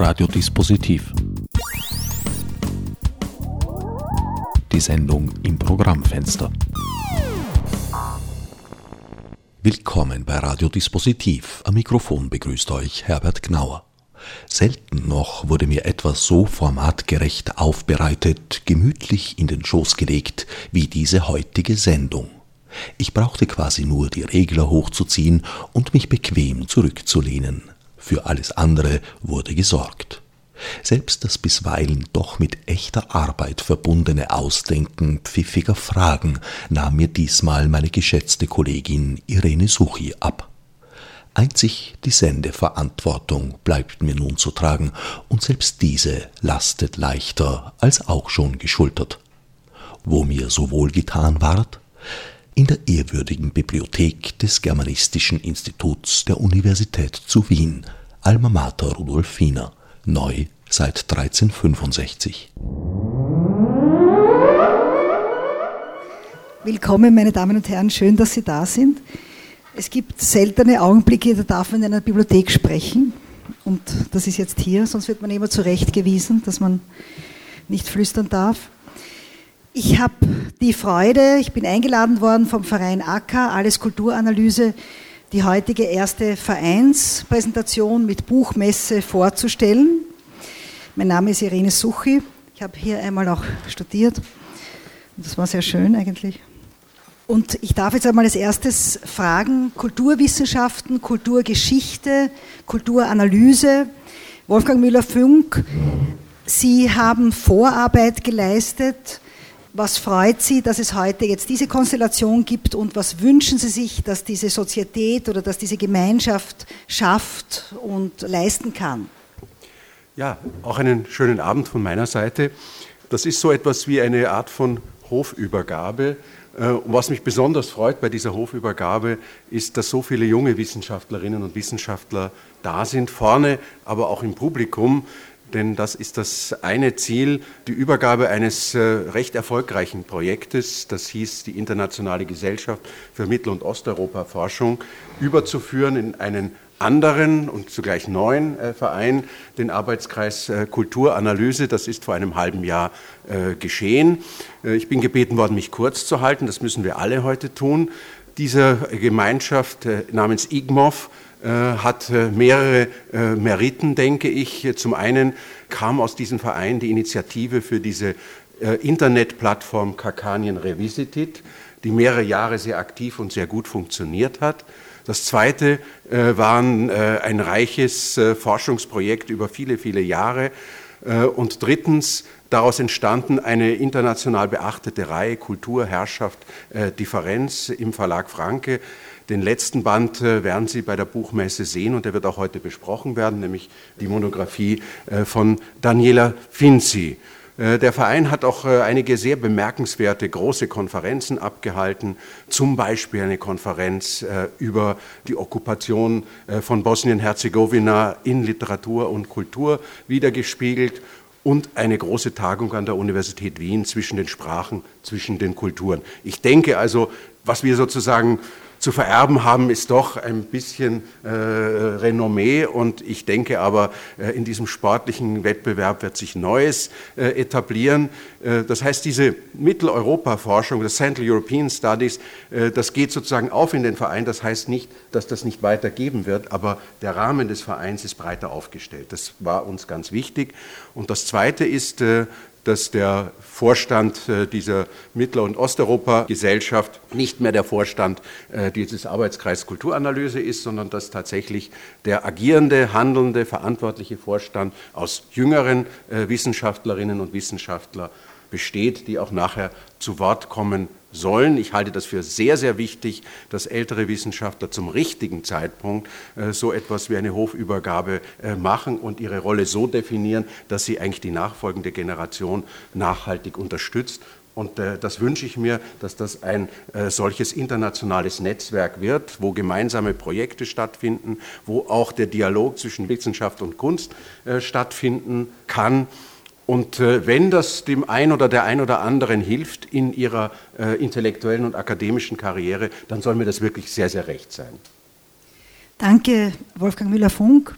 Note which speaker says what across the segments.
Speaker 1: Radiodispositiv. Die Sendung im Programmfenster. Willkommen bei Radiodispositiv. Am Mikrofon begrüßt euch Herbert Gnauer. Selten noch wurde mir etwas so formatgerecht aufbereitet, gemütlich in den Schoß gelegt wie diese heutige Sendung. Ich brauchte quasi nur die Regler hochzuziehen und mich bequem zurückzulehnen. Für alles andere wurde gesorgt. Selbst das bisweilen doch mit echter Arbeit verbundene Ausdenken pfiffiger Fragen nahm mir diesmal meine geschätzte Kollegin Irene Suchi ab. Einzig die Sendeverantwortung bleibt mir nun zu tragen, und selbst diese lastet leichter als auch schon geschultert. Wo mir so wohl getan ward? In der ehrwürdigen Bibliothek des Germanistischen Instituts der Universität zu Wien, Alma Mater Rudolfina, neu seit 1365.
Speaker 2: Willkommen, meine Damen und Herren, schön, dass Sie da sind. Es gibt seltene Augenblicke, da darf man in einer Bibliothek sprechen. Und das ist jetzt hier, sonst wird man immer zurechtgewiesen, dass man nicht flüstern darf. Ich habe die Freude, ich bin eingeladen worden vom Verein ACKA, Alles Kulturanalyse, die heutige erste Vereinspräsentation mit Buchmesse vorzustellen. Mein Name ist Irene Suchi. Ich habe hier einmal auch studiert. Das war sehr schön eigentlich. Und ich darf jetzt einmal als erstes fragen, Kulturwissenschaften, Kulturgeschichte, Kulturanalyse. Wolfgang Müller-Funk, Sie haben Vorarbeit geleistet was freut Sie, dass es heute jetzt diese Konstellation gibt und was wünschen Sie sich, dass diese Sozietät oder dass diese Gemeinschaft schafft und leisten kann?
Speaker 3: Ja, auch einen schönen Abend von meiner Seite. Das ist so etwas wie eine Art von Hofübergabe. Äh, und was mich besonders freut bei dieser Hofübergabe, ist, dass so viele junge Wissenschaftlerinnen und Wissenschaftler da sind, vorne, aber auch im Publikum denn das ist das eine Ziel, die Übergabe eines äh, recht erfolgreichen Projektes, das hieß die Internationale Gesellschaft für Mittel- und Osteuropa-Forschung, überzuführen in einen anderen und zugleich neuen äh, Verein, den Arbeitskreis äh, Kulturanalyse. Das ist vor einem halben Jahr geschehen. Ich bin gebeten worden, mich kurz zu halten. Das müssen wir alle heute tun. Diese Gemeinschaft namens IGMOV hat äh, mehrere äh, Meriten, denke ich. Zum einen kam aus diesem Verein die Initiative für diese Internetplattform Kakanien Revisited, die mehrere Jahre sehr aktiv und sehr gut funktioniert hat. Das zweite war ein reiches Forschungsprojekt über viele, viele Jahre. Und drittens daraus entstanden eine international beachtete Reihe Kultur, Herrschaft, Differenz im Verlag Franke den letzten Band äh, werden Sie bei der Buchmesse sehen und der wird auch heute besprochen werden, nämlich die Monographie äh, von Daniela Finzi. Äh, der Verein hat auch einige sehr bemerkenswerte große Konferenzen abgehalten, zum Beispiel eine Konferenz über die Okkupation von Bosnien-Herzegowina in Literatur und Kultur wiedergespiegelt und eine große Tagung an der Universität Wien zwischen den Sprachen, zwischen den Kulturen. Ich denke also, was wir sozusagen zu vererben haben, ist doch ein bisschen äh, Renommee und ich denke aber, äh, in diesem sportlichen Wettbewerb wird sich Neues äh, etablieren. Äh, das heißt, diese Mitteleuropa-Forschung, das Central European Studies, äh, das geht sozusagen auf in den Verein. Das heißt nicht, dass das nicht weitergeben wird, aber der Rahmen des Vereins ist breiter aufgestellt. Das war uns ganz wichtig. Und das Zweite ist, äh, dass der Vorstand äh, dieser Mittel- und Osteuropa-Gesellschaft nicht mehr der Vorstand äh, dieses Arbeitskreis Kulturanalyse ist, sondern dass tatsächlich der agierende, handelnde, verantwortliche Vorstand aus jüngeren äh, Wissenschaftlerinnen und Wissenschaftlern besteht, die auch nachher zu Wort kommen sollen. Ich halte das für sehr, sehr wichtig, dass ältere Wissenschaftler zum richtigen Zeitpunkt äh, so etwas wie eine Hofübergabe äh, machen und ihre Rolle so definieren, dass sie eigentlich die nachfolgende Generation nachhaltig unterstützt. Und äh, das wünsche ich mir, dass das ein solches internationales Netzwerk wird, wo gemeinsame Projekte stattfinden, wo auch der Dialog zwischen Wissenschaft und Kunst stattfinden kann und äh, wenn das dem einen oder der ein oder anderen hilft in ihrer äh, intellektuellen und akademischen Karriere, dann soll mir das wirklich sehr, sehr recht sein.
Speaker 2: Danke, Wolfgang Müller-Funk.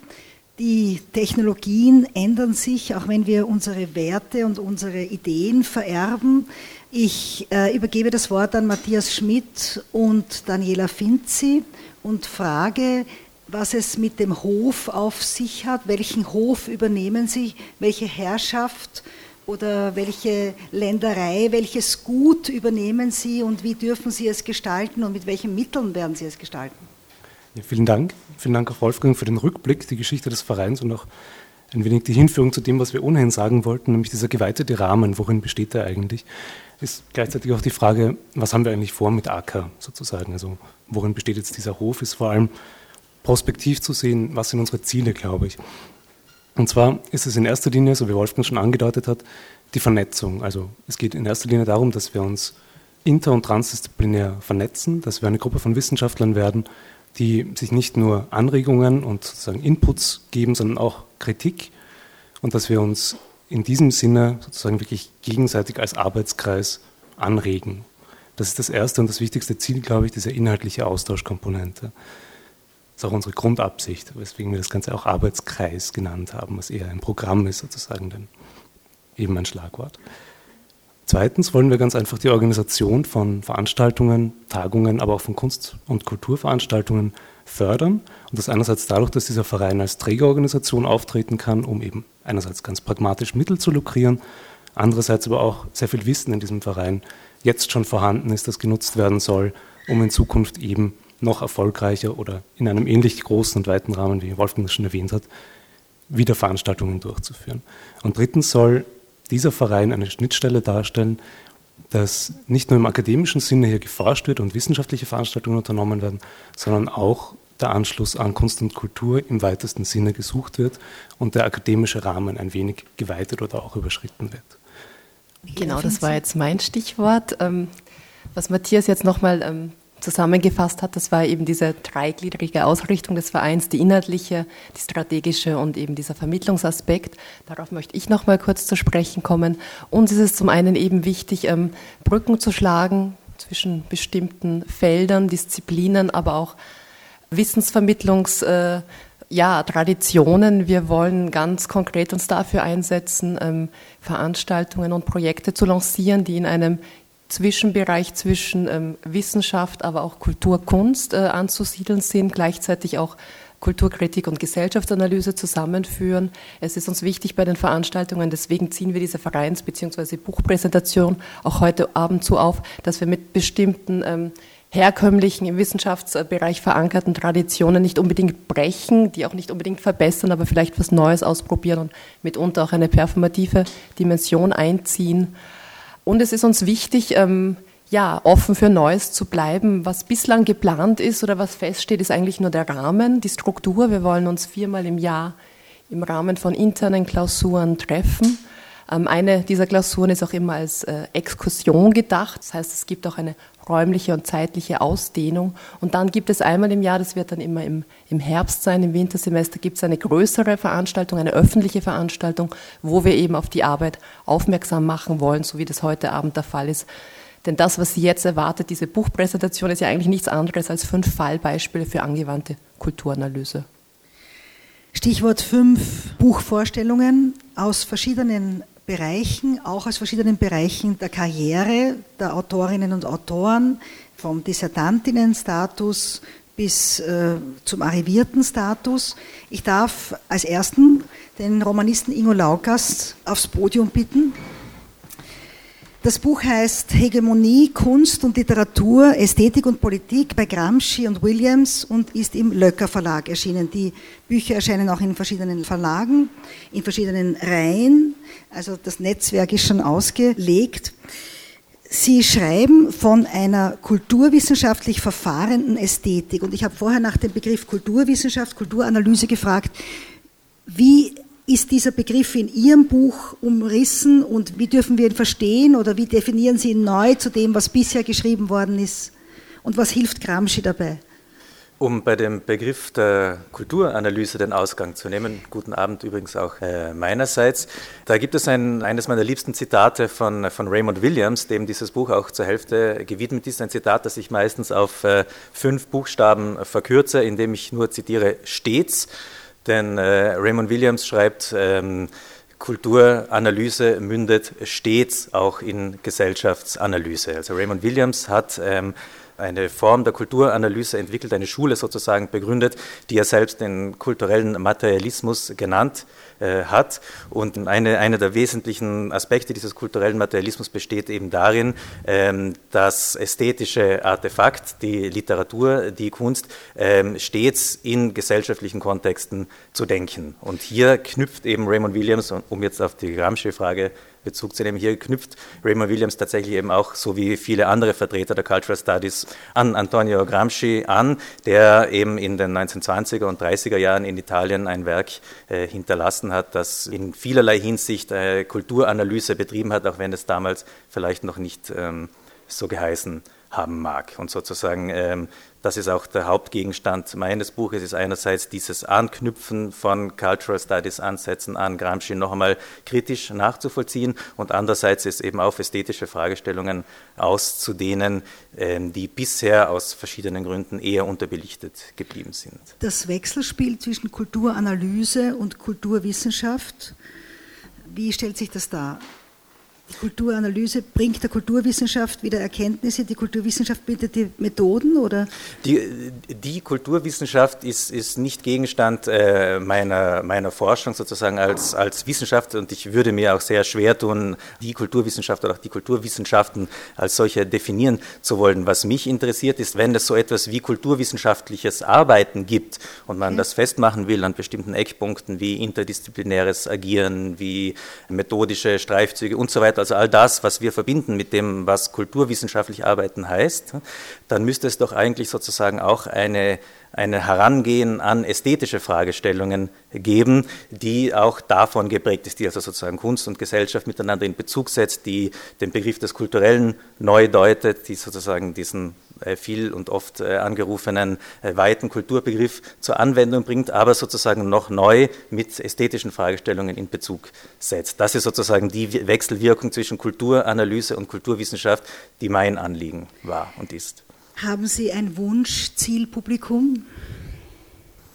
Speaker 2: Die Technologien ändern sich, auch wenn wir unsere Werte und unsere Ideen vererben. Ich äh, übergebe das Wort an Matthias Schmidt und Daniela Finzi und frage, was es mit dem Hof auf sich hat, welchen Hof übernehmen Sie, welche Herrschaft oder welche Länderei, welches Gut übernehmen Sie? Und wie dürfen Sie es gestalten? Und mit welchen Mitteln werden Sie es gestalten?
Speaker 4: Ja, vielen Dank. Vielen Dank auch Wolfgang für den Rückblick, die Geschichte des Vereins und auch ein wenig die Hinführung zu dem, was wir ohnehin sagen wollten, nämlich dieser geweitete Rahmen, worin besteht er eigentlich, ist gleichzeitig auch die Frage, was haben wir eigentlich vor mit AK sozusagen, also worin besteht jetzt dieser Hof, ist vor allem prospektiv zu sehen, was sind unsere Ziele, glaube ich. Und zwar ist es in erster Linie, so wie Wolfgang schon angedeutet hat, die Vernetzung. Also es geht in erster Linie darum, dass wir uns inter- und transdisziplinär vernetzen, dass wir eine Gruppe von Wissenschaftlern werden, die sich nicht nur Anregungen und sozusagen Inputs geben, sondern auch Kritik und dass wir uns in diesem Sinne sozusagen wirklich gegenseitig als Arbeitskreis anregen. Das ist das erste und das wichtigste Ziel, glaube ich, diese inhaltliche Austauschkomponente. Das ist auch unsere Grundabsicht, weswegen wir das Ganze auch Arbeitskreis genannt haben, was eher ein Programm ist, sozusagen, denn eben ein Schlagwort. Zweitens wollen wir ganz einfach die Organisation von Veranstaltungen, Tagungen, aber auch von Kunst- und Kulturveranstaltungen fördern. Und das einerseits dadurch, dass dieser Verein als Trägerorganisation auftreten kann, um eben einerseits ganz pragmatisch Mittel zu lukrieren, andererseits aber auch sehr viel Wissen in diesem Verein jetzt schon vorhanden ist, das genutzt werden soll, um in Zukunft eben noch erfolgreicher oder in einem ähnlich großen und weiten Rahmen, wie Wolfgang es schon erwähnt hat, wieder Veranstaltungen durchzuführen. Und drittens soll dieser Verein eine Schnittstelle darstellen, dass nicht nur im akademischen Sinne hier geforscht wird und wissenschaftliche Veranstaltungen unternommen werden, sondern auch der Anschluss an Kunst und Kultur im weitesten Sinne gesucht wird und der akademische Rahmen ein wenig geweitet oder auch überschritten wird.
Speaker 5: Genau, das war jetzt mein Stichwort. Ähm, was Matthias jetzt nochmal ähm, zusammengefasst hat, das war eben diese dreigliedrige Ausrichtung des Vereins, die inhaltliche, die strategische und eben dieser Vermittlungsaspekt. Darauf möchte ich noch mal kurz zu sprechen kommen. Uns ist es zum einen eben wichtig, ähm, Brücken zu schlagen zwischen bestimmten Feldern, Disziplinen, aber auch Wissensvermittlungs- äh, ja, Traditionen. Wir wollen ganz konkret uns dafür einsetzen, ähm, Veranstaltungen und Projekte zu lancieren, die in einem Zwischenbereich zwischen ähm, Wissenschaft, aber auch Kultur, Kunst äh, anzusiedeln sind, gleichzeitig auch Kulturkritik und Gesellschaftsanalyse zusammenführen. Es ist uns wichtig bei den Veranstaltungen, deswegen ziehen wir diese Vereins- bzw. Buchpräsentation auch heute Abend so auf, dass wir mit bestimmten ähm, herkömmlichen, im Wissenschaftsbereich verankerten Traditionen nicht unbedingt brechen, die auch nicht unbedingt verbessern, aber vielleicht was Neues ausprobieren und mitunter auch eine performative Dimension einziehen. Und es ist uns wichtig, ähm, ja, offen für Neues zu bleiben. Was bislang geplant ist oder was feststeht, ist eigentlich nur der Rahmen, die Struktur. Wir wollen uns viermal im Jahr im Rahmen von internen Klausuren treffen. Ähm, eine dieser Klausuren ist auch immer als äh, Exkursion gedacht. Das heißt, es gibt auch eine räumliche und zeitliche Ausdehnung. Und dann gibt es einmal im Jahr, das wird dann immer im, im Herbst sein, im Wintersemester gibt es eine größere Veranstaltung, eine öffentliche Veranstaltung, wo wir eben auf die Arbeit aufmerksam machen wollen, so wie das heute Abend der Fall ist. Denn das, was Sie jetzt erwartet, diese Buchpräsentation, ist ja eigentlich nichts anderes als fünf Fallbeispiele für angewandte Kulturanalyse.
Speaker 2: Stichwort fünf Buchvorstellungen aus verschiedenen Bereichen, auch aus verschiedenen Bereichen der Karriere der Autorinnen und Autoren, vom Dissertantinnenstatus bis äh, zum arrivierten Status. Ich darf als ersten den Romanisten Ingo Laukas aufs Podium bitten. Das Buch heißt Hegemonie, Kunst und Literatur, Ästhetik und Politik bei Gramsci und Williams und ist im Löcker Verlag erschienen. Die Bücher erscheinen auch in verschiedenen Verlagen, in verschiedenen Reihen. Also das Netzwerk ist schon ausgelegt. Sie schreiben von einer kulturwissenschaftlich verfahrenden Ästhetik. Und ich habe vorher nach dem Begriff Kulturwissenschaft, Kulturanalyse gefragt. Wie ist dieser Begriff in Ihrem Buch umrissen und wie dürfen wir ihn verstehen oder wie definieren Sie ihn neu zu dem, was bisher geschrieben worden ist? Und was hilft Gramsci dabei?
Speaker 6: Um bei dem Begriff der Kulturanalyse den Ausgang zu nehmen, guten Abend übrigens auch äh, meinerseits, da gibt es ein, eines meiner liebsten Zitate von, von Raymond Williams, dem dieses Buch auch zur Hälfte gewidmet ist. Ein Zitat, das ich meistens auf äh, fünf Buchstaben verkürze, indem ich nur zitiere stets. Denn äh, Raymond Williams schreibt, ähm, Kulturanalyse mündet stets auch in Gesellschaftsanalyse. Also Raymond Williams hat ähm, eine Form der Kulturanalyse entwickelt, eine Schule sozusagen begründet, die er selbst den kulturellen Materialismus genannt äh, hat. Und eine, einer der wesentlichen Aspekte dieses kulturellen Materialismus besteht eben darin, ähm, das ästhetische Artefakt, die Literatur, die Kunst ähm, stets in gesellschaftlichen Kontexten zu denken. Und hier knüpft eben Raymond Williams, um jetzt auf die Gramsci-Frage Bezug zu nehmen. Hier knüpft Raymond Williams tatsächlich eben auch, so wie viele andere Vertreter der Cultural Studies, an Antonio Gramsci an, der eben in den 1920er und 30er Jahren in Italien ein Werk äh, hinterlassen hat, das in vielerlei Hinsicht äh, Kulturanalyse betrieben hat, auch wenn es damals vielleicht noch nicht ähm, so geheißen haben mag. Und sozusagen ähm, das ist auch der Hauptgegenstand meines Buches, Es ist einerseits dieses Anknüpfen von Cultural Studies Ansätzen an Gramsci noch einmal kritisch nachzuvollziehen und andererseits ist eben auf ästhetische Fragestellungen auszudehnen, ähm, die bisher aus verschiedenen Gründen eher unterbelichtet geblieben sind.
Speaker 2: Das Wechselspiel zwischen Kulturanalyse und Kulturwissenschaft, wie stellt sich das dar? Die Kulturanalyse bringt der Kulturwissenschaft wieder Erkenntnisse, die Kulturwissenschaft bietet die Methoden oder?
Speaker 6: Die, die Kulturwissenschaft ist, ist nicht Gegenstand äh, meiner, meiner Forschung sozusagen als, als Wissenschaft und ich würde mir auch sehr schwer tun, die Kulturwissenschaft oder auch die Kulturwissenschaften als solche definieren zu wollen. Was mich interessiert ist, wenn es so etwas wie kulturwissenschaftliches Arbeiten gibt und man okay. das festmachen will an bestimmten Eckpunkten wie interdisziplinäres Agieren, wie methodische Streifzüge und so weiter, also all das, was wir verbinden mit dem, was kulturwissenschaftlich arbeiten heißt, dann müsste es doch eigentlich sozusagen auch eine, eine Herangehen an ästhetische Fragestellungen geben, die auch davon geprägt ist, die also sozusagen Kunst und Gesellschaft miteinander in Bezug setzt, die den Begriff des Kulturellen neu deutet, die sozusagen diesen viel und oft äh, angerufenen äh, weiten Kulturbegriff zur Anwendung bringt, aber sozusagen noch neu mit ästhetischen Fragestellungen in Bezug setzt. Das ist sozusagen die Wechselwirkung zwischen Kulturanalyse und Kulturwissenschaft, die mein Anliegen war und ist.
Speaker 2: Haben Sie ein Wunsch-Zielpublikum?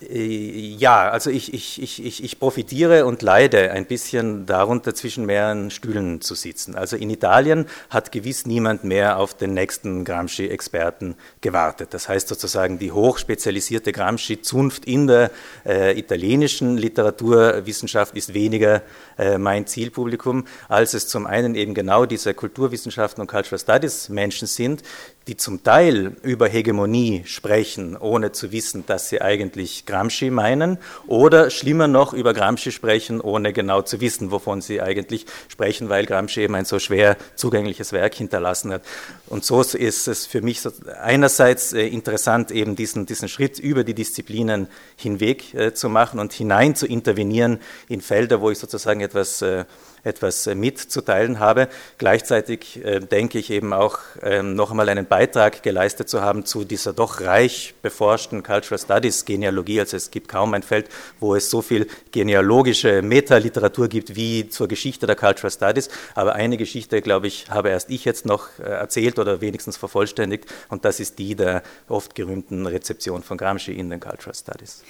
Speaker 6: Äh, ja, also ich, ich, ich, ich, profitiere und leide ein bisschen darunter, zwischen mehreren Stühlen zu sitzen. Also in Italien hat gewiss niemand mehr auf den nächsten Gramsci-Experten gewartet. Das heißt sozusagen, die hochspezialisierte Gramsci-Zunft in der äh, italienischen Literaturwissenschaft ist weniger äh, mein Zielpublikum, als es zum einen eben genau diese Kulturwissenschaften und Cultural Studies Menschen sind, die zum Teil über Hegemonie sprechen, ohne zu wissen, dass sie eigentlich Gramsci meinen, oder schlimmer noch über Gramsci sprechen, ohne genau zu wissen, wovon sie eigentlich sprechen, weil Gramsci eben ein so schwer zugängliches Werk hinterlassen hat. Und so ist es für mich einerseits äh, interessant, eben diesen, diesen Schritt über die Disziplinen hinweg äh, zu machen und hinein zu intervenieren in Felder, wo ich sozusagen etwas äh, etwas äh, mitzuteilen habe. Gleichzeitig äh, denke ich eben auch ähm, noch einmal einen Beitrag geleistet zu haben zu dieser doch reich beforschten Cultural Studies Genealogie. Also es gibt kaum ein Feld, wo es so viel genealogische Metaliteratur gibt wie zur Geschichte der Cultural Studies. Aber eine Geschichte, glaube ich, habe erst ich jetzt noch äh, erzählt oder wenigstens vervollständigt und das ist die der oft gerühmten Rezeption von Gramsci in den Cultural Studies.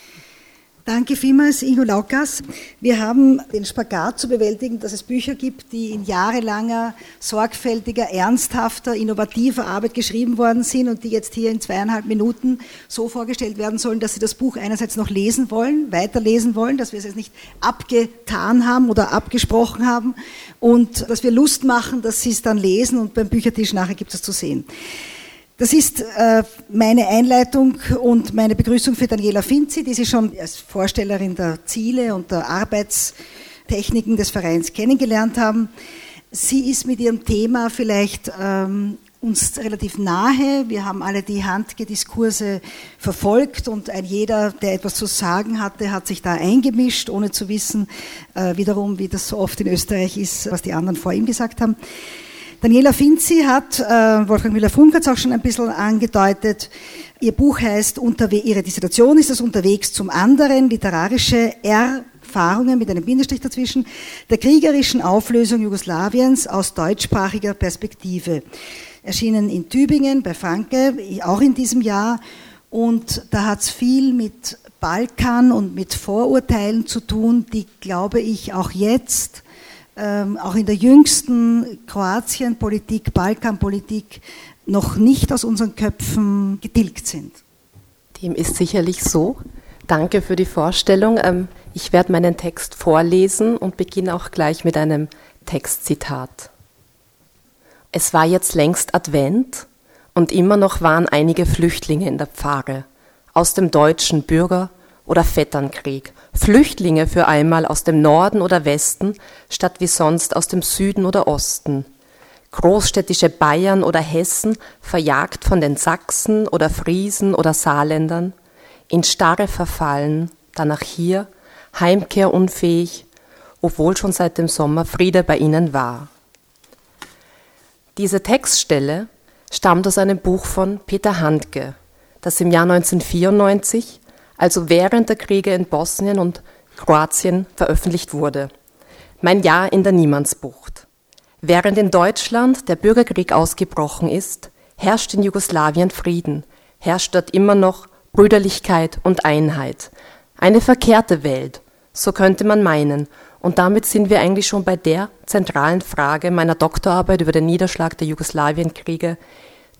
Speaker 2: Danke vielmals, Ingo Laukas. Wir haben den Spagat zu bewältigen, dass es Bücher gibt, die in jahrelanger, sorgfältiger, ernsthafter, innovativer Arbeit geschrieben worden sind und die jetzt hier in zweieinhalb Minuten so vorgestellt werden sollen, dass Sie das Buch einerseits noch lesen wollen, weiterlesen wollen, dass wir es jetzt nicht abgetan haben oder abgesprochen haben und dass wir Lust machen, dass Sie es dann lesen und beim Büchertisch nachher gibt es zu sehen. Das ist äh, meine Einleitung und meine Begrüßung für Daniela Finzi, die Sie schon als Vorstellerin der Ziele und der Arbeitstechniken des Vereins kennengelernt haben. Sie ist mit ihrem Thema vielleicht ähm, uns relativ nahe. Wir haben alle die Handgediskurse verfolgt und ein jeder, der etwas zu sagen hatte, hat sich da eingemischt, ohne zu wissen, äh, wiederum, wie das so oft in Österreich ist, was die anderen vor ihm gesagt haben. Daniela Finzi hat, äh, Wolfgang Müller-Funk hat es auch schon ein bisschen angedeutet, ihr Buch heißt, ihre Dissertation ist das Unterwegs zum anderen, literarische Erfahrungen mit einem Bindestrich dazwischen, der kriegerischen Auflösung Jugoslawiens aus deutschsprachiger Perspektive. Erschienen in Tübingen bei Franke, auch in diesem Jahr. Und da hat es viel mit Balkan und mit Vorurteilen zu tun, die, glaube ich, auch jetzt, ähm, auch in der jüngsten Kroatien-Politik, Balkanpolitik, noch nicht aus unseren Köpfen getilgt sind.
Speaker 5: Dem ist sicherlich so. Danke für die Vorstellung. Ähm, ich werde meinen Text vorlesen und beginne auch gleich mit einem Textzitat. Es war jetzt längst Advent und immer noch waren einige Flüchtlinge in der Pfarre aus dem deutschen Bürger- oder Vetternkrieg, Flüchtlinge für einmal aus dem Norden oder Westen, statt wie sonst aus dem Süden oder Osten. Großstädtische Bayern oder Hessen, verjagt von den Sachsen oder Friesen oder Saarländern, in Starre verfallen, danach hier, heimkehrunfähig, obwohl schon seit dem Sommer Friede bei ihnen war. Diese Textstelle stammt aus einem Buch von Peter Handke, das im Jahr 1994, also während der Kriege in Bosnien und Kroatien, veröffentlicht wurde. Mein Jahr in der Niemandsbucht. Während in Deutschland der Bürgerkrieg ausgebrochen ist, herrscht in Jugoslawien Frieden, herrscht dort immer noch Brüderlichkeit und Einheit. Eine verkehrte Welt, so könnte man meinen. Und damit sind wir eigentlich schon bei der zentralen Frage meiner Doktorarbeit über den Niederschlag der Jugoslawienkriege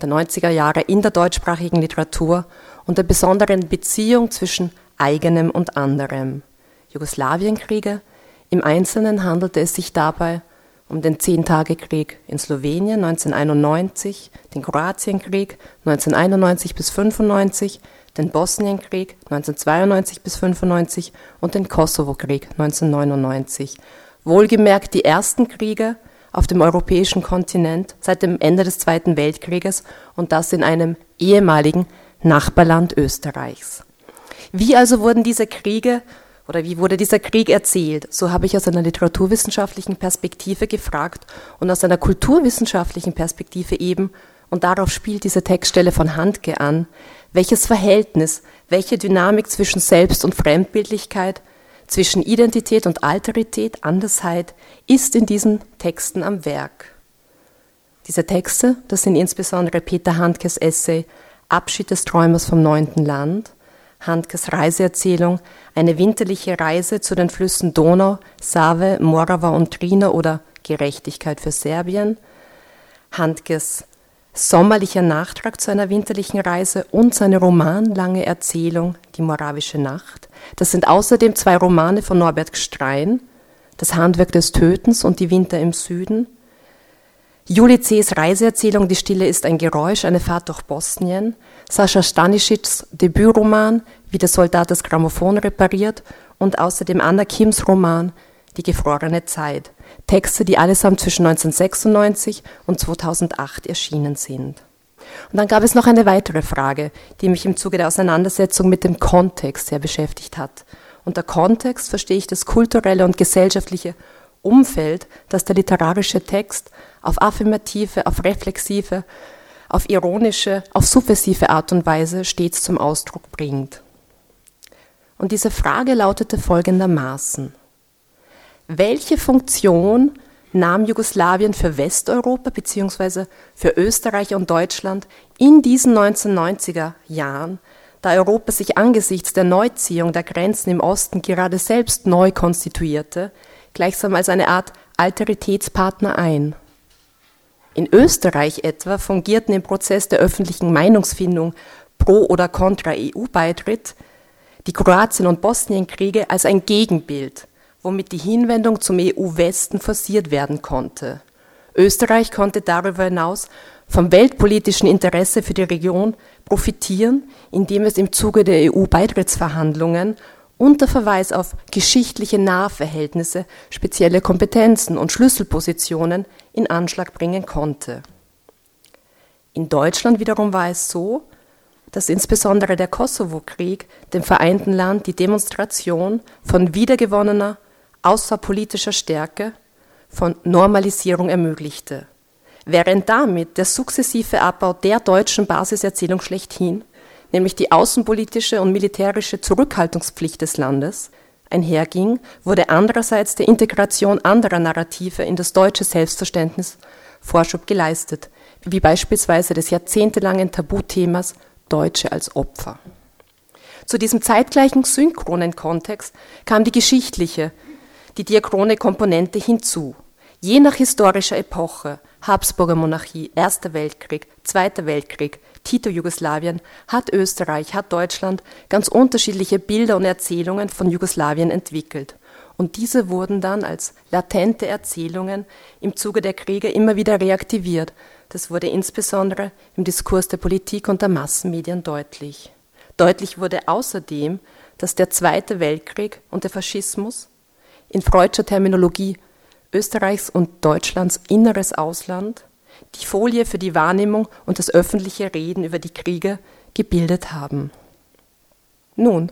Speaker 5: der 90er Jahre in der deutschsprachigen Literatur und der besonderen Beziehung zwischen eigenem und anderem. Jugoslawienkriege. Im Einzelnen handelte es sich dabei um den Zehntagekrieg in Slowenien 1991, den Kroatienkrieg 1991 bis 95, den Bosnienkrieg 1992 bis 95 und den Kosovo-Krieg 1999. Wohlgemerkt die ersten Kriege auf dem europäischen Kontinent seit dem Ende des Zweiten Weltkrieges und das in einem ehemaligen Nachbarland Österreichs. Wie also wurden diese Kriege oder wie wurde dieser Krieg erzählt? So habe ich aus einer literaturwissenschaftlichen Perspektive gefragt und aus einer kulturwissenschaftlichen Perspektive eben, und darauf spielt diese Textstelle von Handke an, welches Verhältnis, welche Dynamik zwischen Selbst- und Fremdbildlichkeit zwischen Identität und Alterität, Andersheit, ist in diesen Texten am Werk. Diese Texte, das sind insbesondere Peter Handkes Essay Abschied des Träumers vom neunten Land, Handkes Reiseerzählung Eine winterliche Reise zu den Flüssen Donau, Save, Morava und Trina oder Gerechtigkeit für Serbien, Handkes sommerlicher Nachtrag zu einer winterlichen Reise und seine romanlange Erzählung Die moravische Nacht. Das sind außerdem zwei Romane von Norbert Gstrein, Das Handwerk des Tötens und Die Winter im Süden. Juli C.'s Reiseerzählung Die Stille ist ein Geräusch, eine Fahrt durch Bosnien. Sascha Stanisics Debütroman Wie der Soldat das Grammophon repariert und außerdem Anna Kims Roman Die gefrorene Zeit. Texte, die allesamt zwischen 1996 und 2008 erschienen sind. Und dann gab es noch eine weitere Frage, die mich im Zuge der Auseinandersetzung mit dem Kontext sehr beschäftigt hat. Unter Kontext verstehe ich das kulturelle und gesellschaftliche Umfeld, das der literarische Text auf affirmative, auf reflexive, auf ironische, auf subversive Art und Weise stets zum Ausdruck bringt. Und diese Frage lautete folgendermaßen. Welche Funktion nahm Jugoslawien für Westeuropa bzw. für Österreich und Deutschland in diesen 1990er Jahren, da Europa sich angesichts der Neuziehung der Grenzen im Osten gerade selbst neu konstituierte, gleichsam als eine Art Alteritätspartner ein. In Österreich etwa fungierten im Prozess der öffentlichen Meinungsfindung pro oder contra EU-Beitritt die Kroatien- und Bosnienkriege als ein Gegenbild womit die Hinwendung zum EU-Westen forciert werden konnte. Österreich konnte darüber hinaus vom weltpolitischen Interesse für die Region profitieren, indem es im Zuge der EU-Beitrittsverhandlungen unter Verweis auf geschichtliche Nahverhältnisse spezielle Kompetenzen und Schlüsselpositionen in Anschlag bringen konnte. In Deutschland wiederum war es so, dass insbesondere der Kosovo-Krieg dem vereinten Land die Demonstration von wiedergewonnener außerpolitischer Stärke von Normalisierung ermöglichte, während damit der sukzessive Abbau der deutschen Basiserzählung schlechthin, nämlich die außenpolitische und militärische Zurückhaltungspflicht des Landes, einherging, wurde andererseits der Integration anderer Narrative in das deutsche Selbstverständnis Vorschub geleistet, wie beispielsweise des jahrzehntelangen Tabuthemas Deutsche als Opfer. Zu diesem zeitgleichen synchronen Kontext kam die geschichtliche, die diachrone Komponente hinzu. Je nach historischer Epoche, Habsburger Monarchie, Erster Weltkrieg, Zweiter Weltkrieg, Tito-Jugoslawien, hat Österreich, hat Deutschland ganz unterschiedliche Bilder und Erzählungen von Jugoslawien entwickelt. Und diese wurden dann als latente Erzählungen im Zuge der Kriege immer wieder reaktiviert. Das wurde insbesondere im Diskurs der Politik und der Massenmedien deutlich. Deutlich wurde außerdem, dass der Zweite Weltkrieg und der Faschismus in freudscher Terminologie Österreichs und Deutschlands inneres Ausland die Folie für die Wahrnehmung und das öffentliche Reden über die Kriege gebildet haben. Nun,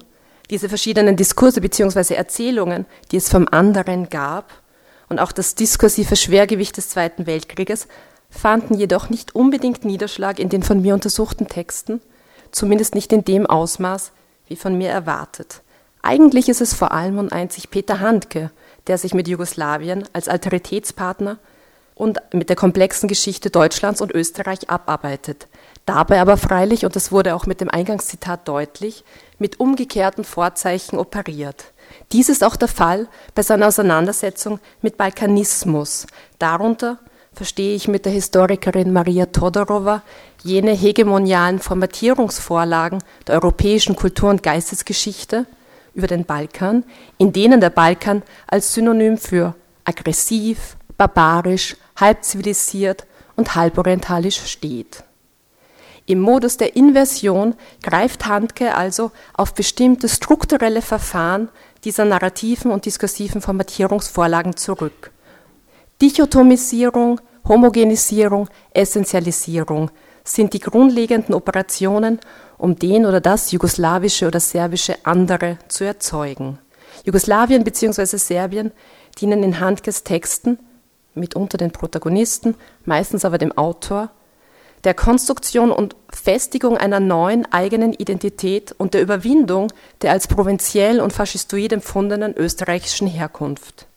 Speaker 5: diese verschiedenen Diskurse bzw. Erzählungen, die es vom anderen gab, und auch das diskursive Schwergewicht des Zweiten Weltkrieges fanden jedoch nicht unbedingt Niederschlag in den von mir untersuchten Texten, zumindest nicht in dem Ausmaß, wie von mir erwartet. Eigentlich ist es vor allem und einzig Peter Handke, der sich mit Jugoslawien als Alteritätspartner und mit der komplexen Geschichte Deutschlands und Österreich abarbeitet. Dabei aber freilich, und das wurde auch mit dem Eingangszitat deutlich, mit umgekehrten Vorzeichen operiert. Dies ist auch der Fall bei seiner Auseinandersetzung mit Balkanismus. Darunter verstehe ich mit der Historikerin Maria Todorova jene hegemonialen Formatierungsvorlagen der europäischen Kultur- und Geistesgeschichte über den Balkan, in denen der Balkan als Synonym für aggressiv, barbarisch, halb zivilisiert und halb orientalisch steht. Im Modus der Inversion greift Handke also auf bestimmte strukturelle Verfahren dieser narrativen und diskursiven Formatierungsvorlagen zurück. Dichotomisierung, Homogenisierung, Essentialisierung sind die grundlegenden Operationen, um den oder das jugoslawische oder serbische andere zu erzeugen. Jugoslawien bzw. Serbien dienen in Handkes Texten, mitunter den Protagonisten, meistens aber dem Autor, der Konstruktion und Festigung einer neuen eigenen Identität und der Überwindung der als provinziell und faschistoid empfundenen österreichischen Herkunft.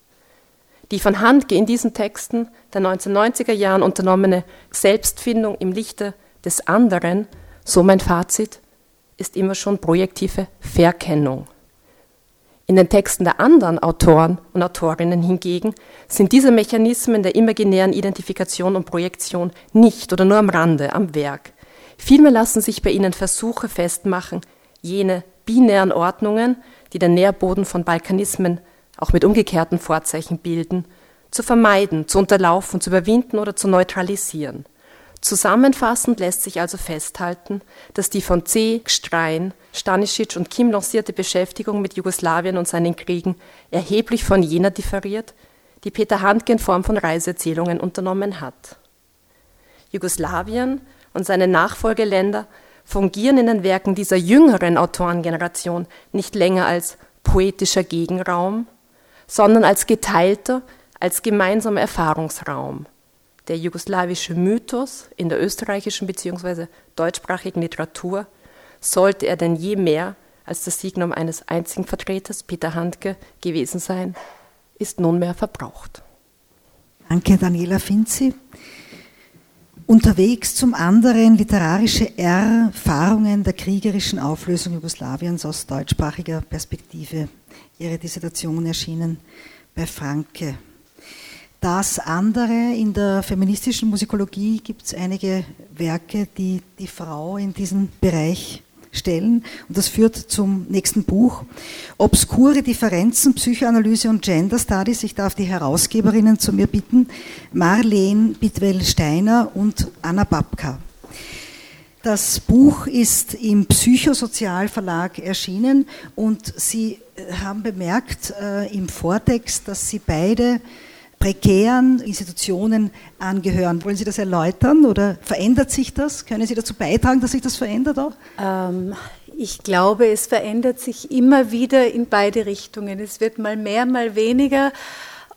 Speaker 5: Die von Handke in diesen Texten der 1990er Jahren unternommene Selbstfindung im Lichte des anderen, so mein Fazit, ist immer schon projektive Verkennung. In den Texten der anderen Autoren und Autorinnen hingegen sind diese Mechanismen der imaginären Identifikation und Projektion nicht oder nur am Rande am Werk. Vielmehr lassen sich bei ihnen Versuche festmachen, jene binären Ordnungen, die den Nährboden von Balkanismen auch mit umgekehrten Vorzeichen bilden, zu vermeiden, zu unterlaufen, zu überwinden oder zu neutralisieren. Zusammenfassend lässt sich also festhalten, dass die von C. Gstrein, Stanisic und Kim lancierte Beschäftigung mit Jugoslawien und seinen Kriegen erheblich von jener differiert, die Peter Handke in Form von Reiseerzählungen unternommen hat. Jugoslawien und seine Nachfolgeländer fungieren in den Werken dieser jüngeren Autorengeneration nicht länger als poetischer Gegenraum, sondern als geteilter, als gemeinsamer Erfahrungsraum – der jugoslawische Mythos in der österreichischen bzw. deutschsprachigen Literatur, sollte er denn je mehr als das Signum eines einzigen Vertreters, Peter Handke, gewesen sein, ist nunmehr verbraucht.
Speaker 2: Danke, Daniela Finzi. Unterwegs zum anderen literarische Erfahrungen der kriegerischen Auflösung Jugoslawiens aus deutschsprachiger Perspektive. Ihre Dissertation erschienen bei Franke. Das andere, in der feministischen Musikologie gibt es einige Werke, die die Frau in diesen Bereich stellen. Und das führt zum nächsten Buch. Obskure Differenzen, Psychoanalyse und Gender Studies. Ich darf die Herausgeberinnen zu mir bitten. Marlene Bitwell-Steiner und Anna Babka. Das Buch ist im Psychosozialverlag erschienen und Sie haben bemerkt äh, im Vortext, dass Sie beide prekären Institutionen angehören. Wollen Sie das erläutern oder verändert sich das? Können Sie dazu beitragen, dass sich das verändert auch?
Speaker 7: Ähm, ich glaube, es verändert sich immer wieder in beide Richtungen. Es wird mal mehr, mal weniger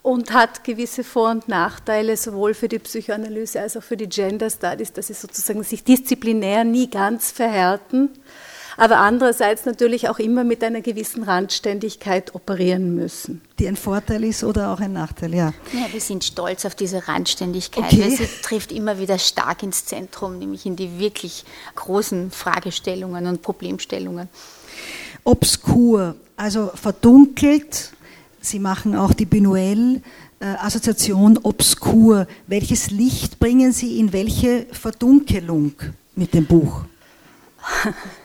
Speaker 7: und hat gewisse Vor- und Nachteile, sowohl für die Psychoanalyse als auch für die Gender Studies, dass sie sozusagen sich disziplinär nie ganz verhärten aber andererseits natürlich auch immer mit einer gewissen Randständigkeit operieren müssen.
Speaker 2: Die ein Vorteil ist oder auch ein Nachteil, ja.
Speaker 8: Ja, wir sind stolz auf diese Randständigkeit, okay. weil sie trifft immer wieder stark ins Zentrum, nämlich in die wirklich großen Fragestellungen und Problemstellungen.
Speaker 2: obskur, also verdunkelt. Sie machen auch die Binuel. Assoziation obskur. Welches Licht bringen Sie in welche Verdunkelung mit dem Buch?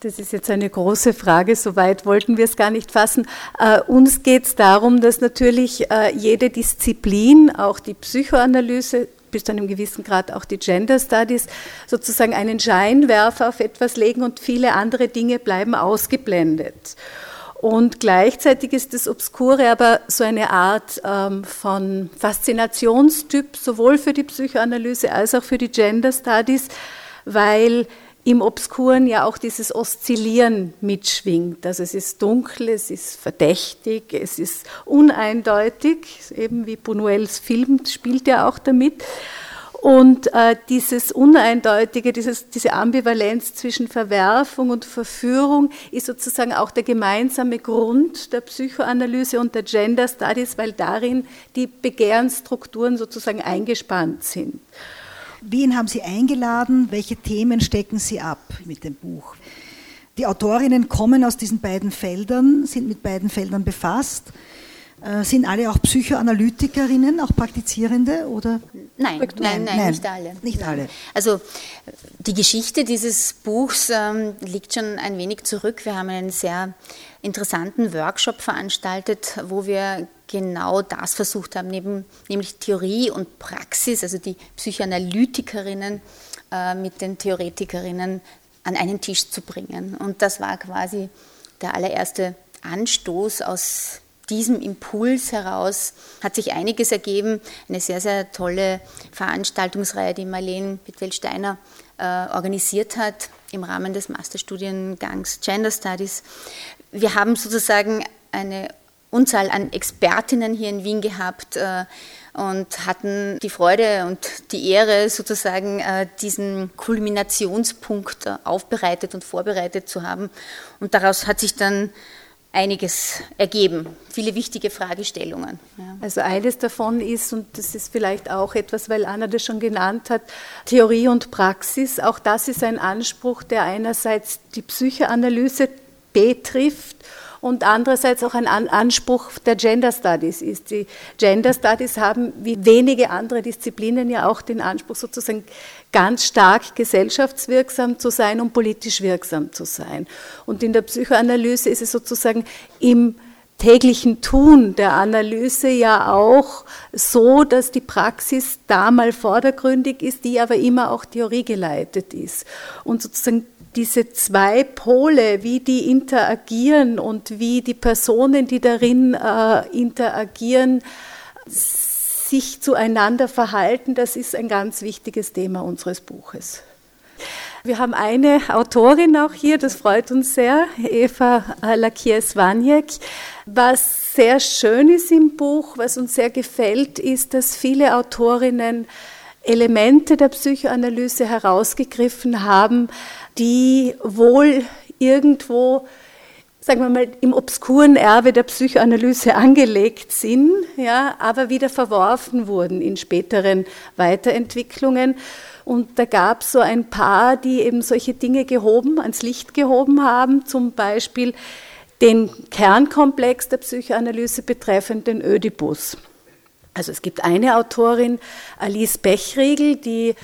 Speaker 7: Das ist jetzt eine große Frage, soweit wollten wir es gar nicht fassen. Äh, uns geht es darum, dass natürlich äh, jede Disziplin, auch die Psychoanalyse, bis zu einem gewissen Grad auch die Gender Studies, sozusagen einen Scheinwerfer auf etwas legen und viele andere Dinge bleiben ausgeblendet. Und gleichzeitig ist das Obskure aber so eine Art ähm, von Faszinationstyp, sowohl für die Psychoanalyse als auch für die Gender Studies, weil im Obskuren ja auch dieses Oszillieren mitschwingt. Also es ist dunkel, es ist verdächtig, es ist uneindeutig, eben wie Buñuels Film spielt ja auch damit. Und äh, dieses Uneindeutige, dieses, diese Ambivalenz zwischen Verwerfung und Verführung ist sozusagen auch der gemeinsame Grund der Psychoanalyse und der Gender Studies, weil darin die Begehrensstrukturen sozusagen eingespannt sind.
Speaker 2: Wen haben Sie eingeladen? Welche Themen stecken Sie ab mit dem Buch? Die Autorinnen kommen aus diesen beiden Feldern, sind mit beiden Feldern befasst. Äh, sind alle auch Psychoanalytikerinnen, auch Praktizierende? Oder?
Speaker 8: Nein, nein, nein, nein, nicht alle.
Speaker 2: Nicht alle.
Speaker 8: Also die Geschichte dieses Buchs ähm, liegt schon ein wenig zurück. Wir haben einen sehr interessanten Workshop veranstaltet, wo wir genau das versucht haben, neben, nämlich Theorie und Praxis, also die Psychoanalytikerinnen äh, mit den Theoretikerinnen an einen Tisch zu bringen. Und das war quasi der allererste Anstoß aus diesem Impuls heraus hat sich einiges ergeben. Eine sehr, sehr tolle Veranstaltungsreihe, die Marlene Bittwell-Steiner äh, organisiert hat im Rahmen des Masterstudiengangs Gender Studies. Wir haben sozusagen eine Unzahl an Expertinnen hier in Wien gehabt äh, und hatten die Freude und die Ehre, sozusagen äh, diesen Kulminationspunkt äh, aufbereitet und vorbereitet zu haben. Und daraus hat sich dann einiges ergeben, viele wichtige Fragestellungen.
Speaker 7: Ja. Also eines davon ist, und das ist vielleicht auch etwas, weil Anna das schon genannt hat, Theorie und Praxis. Auch das ist ein Anspruch, der einerseits die Psychoanalyse betrifft und andererseits auch ein Anspruch der Gender Studies ist. Die Gender Studies haben wie wenige andere Disziplinen ja auch den Anspruch, sozusagen ganz stark gesellschaftswirksam zu sein und politisch wirksam zu sein. Und in der Psychoanalyse ist es sozusagen im täglichen Tun der Analyse ja auch so, dass die Praxis da mal vordergründig ist, die aber immer auch theoriegeleitet ist. Und sozusagen diese zwei Pole, wie die interagieren und wie die Personen, die darin äh, interagieren, sich zueinander verhalten, das ist ein ganz wichtiges Thema unseres Buches. Wir haben eine Autorin auch hier, das freut uns sehr, Eva Lakier-Swanjek. Was sehr schön ist im Buch, was uns sehr gefällt, ist, dass viele Autorinnen Elemente der Psychoanalyse herausgegriffen haben, die wohl irgendwo, sagen wir mal, im obskuren Erbe der Psychoanalyse angelegt sind, ja, aber wieder verworfen wurden in späteren Weiterentwicklungen. Und da gab es so ein paar, die eben solche Dinge gehoben, ans Licht gehoben haben, zum Beispiel den Kernkomplex der Psychoanalyse betreffend den Ödipus. Also es gibt eine Autorin, Alice Bechriegel, die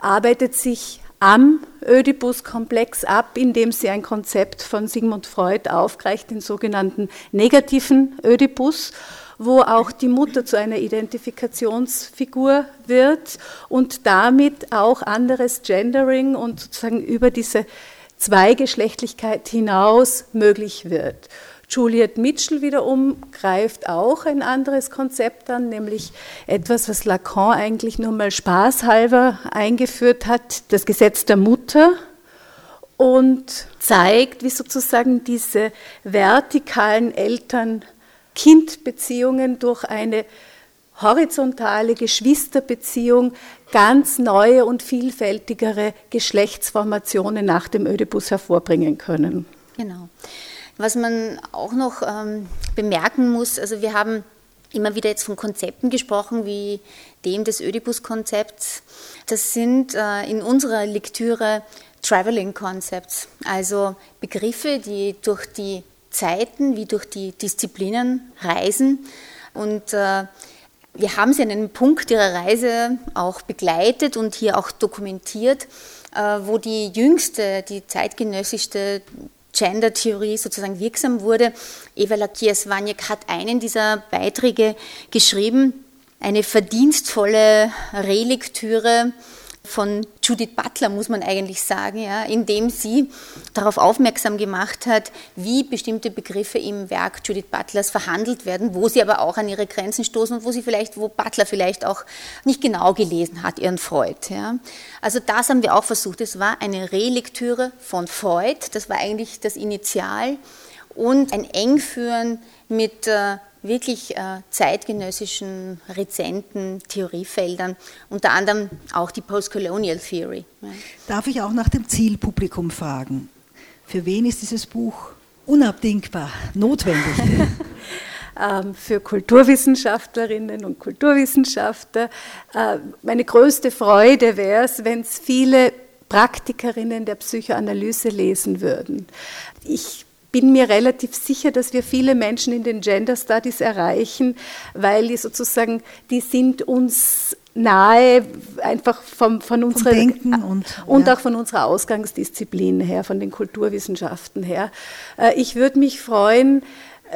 Speaker 7: arbeitet sich am Ödipus-Komplex ab, indem sie ein Konzept von Sigmund Freud aufgreift, den sogenannten negativen Ödipus, wo auch die Mutter zu einer Identifikationsfigur wird und damit auch anderes Gendering und sozusagen über diese Zweigeschlechtlichkeit hinaus möglich wird. Juliet Mitchell wiederum greift auch ein anderes Konzept an, nämlich etwas, was Lacan eigentlich nur mal spaßhalber eingeführt hat, das Gesetz der Mutter und zeigt, wie sozusagen diese vertikalen Eltern-Kind-Beziehungen durch eine horizontale Geschwisterbeziehung ganz neue und vielfältigere Geschlechtsformationen nach dem Ödipus hervorbringen können.
Speaker 8: Genau. Was man auch noch ähm, bemerken muss, also wir haben immer wieder jetzt von Konzepten gesprochen, wie dem des Ödipus-Konzepts. Das sind äh, in unserer Lektüre Traveling Concepts, also Begriffe, die durch die Zeiten wie durch die Disziplinen reisen. Und äh, wir haben sie an einem Punkt ihrer Reise auch begleitet und hier auch dokumentiert, äh, wo die jüngste, die zeitgenössischste Gender-Theorie sozusagen wirksam wurde. Eva Lakias-Waniek hat einen dieser Beiträge geschrieben, eine verdienstvolle Relektüre von Judith Butler, muss man eigentlich sagen, ja, indem sie darauf aufmerksam gemacht hat, wie bestimmte Begriffe im Werk Judith Butlers verhandelt werden, wo sie aber auch an ihre Grenzen stoßen und wo sie vielleicht, wo Butler vielleicht auch nicht genau gelesen hat, ihren Freud. Ja. Also das haben wir auch versucht. Es war eine Relektüre von Freud, das war eigentlich das Initial und ein Engführen mit äh, wirklich äh, zeitgenössischen, rezenten Theoriefeldern, unter anderem auch die Postcolonial Theory. Ja.
Speaker 2: Darf ich auch nach dem Zielpublikum fragen? Für wen ist dieses Buch unabdingbar, notwendig?
Speaker 7: Ähm, für Kulturwissenschaftlerinnen und Kulturwissenschaftler. Äh, meine größte Freude wäre es, wenn es viele Praktikerinnen der Psychoanalyse lesen würden. Ich bin mir relativ sicher, dass wir viele Menschen in den Gender Studies erreichen, weil die sozusagen, die sind uns nahe, einfach vom, von unserer
Speaker 2: Denken und,
Speaker 7: und ja. auch von unserer Ausgangsdisziplin her, von den Kulturwissenschaften her. Äh, ich würde mich freuen,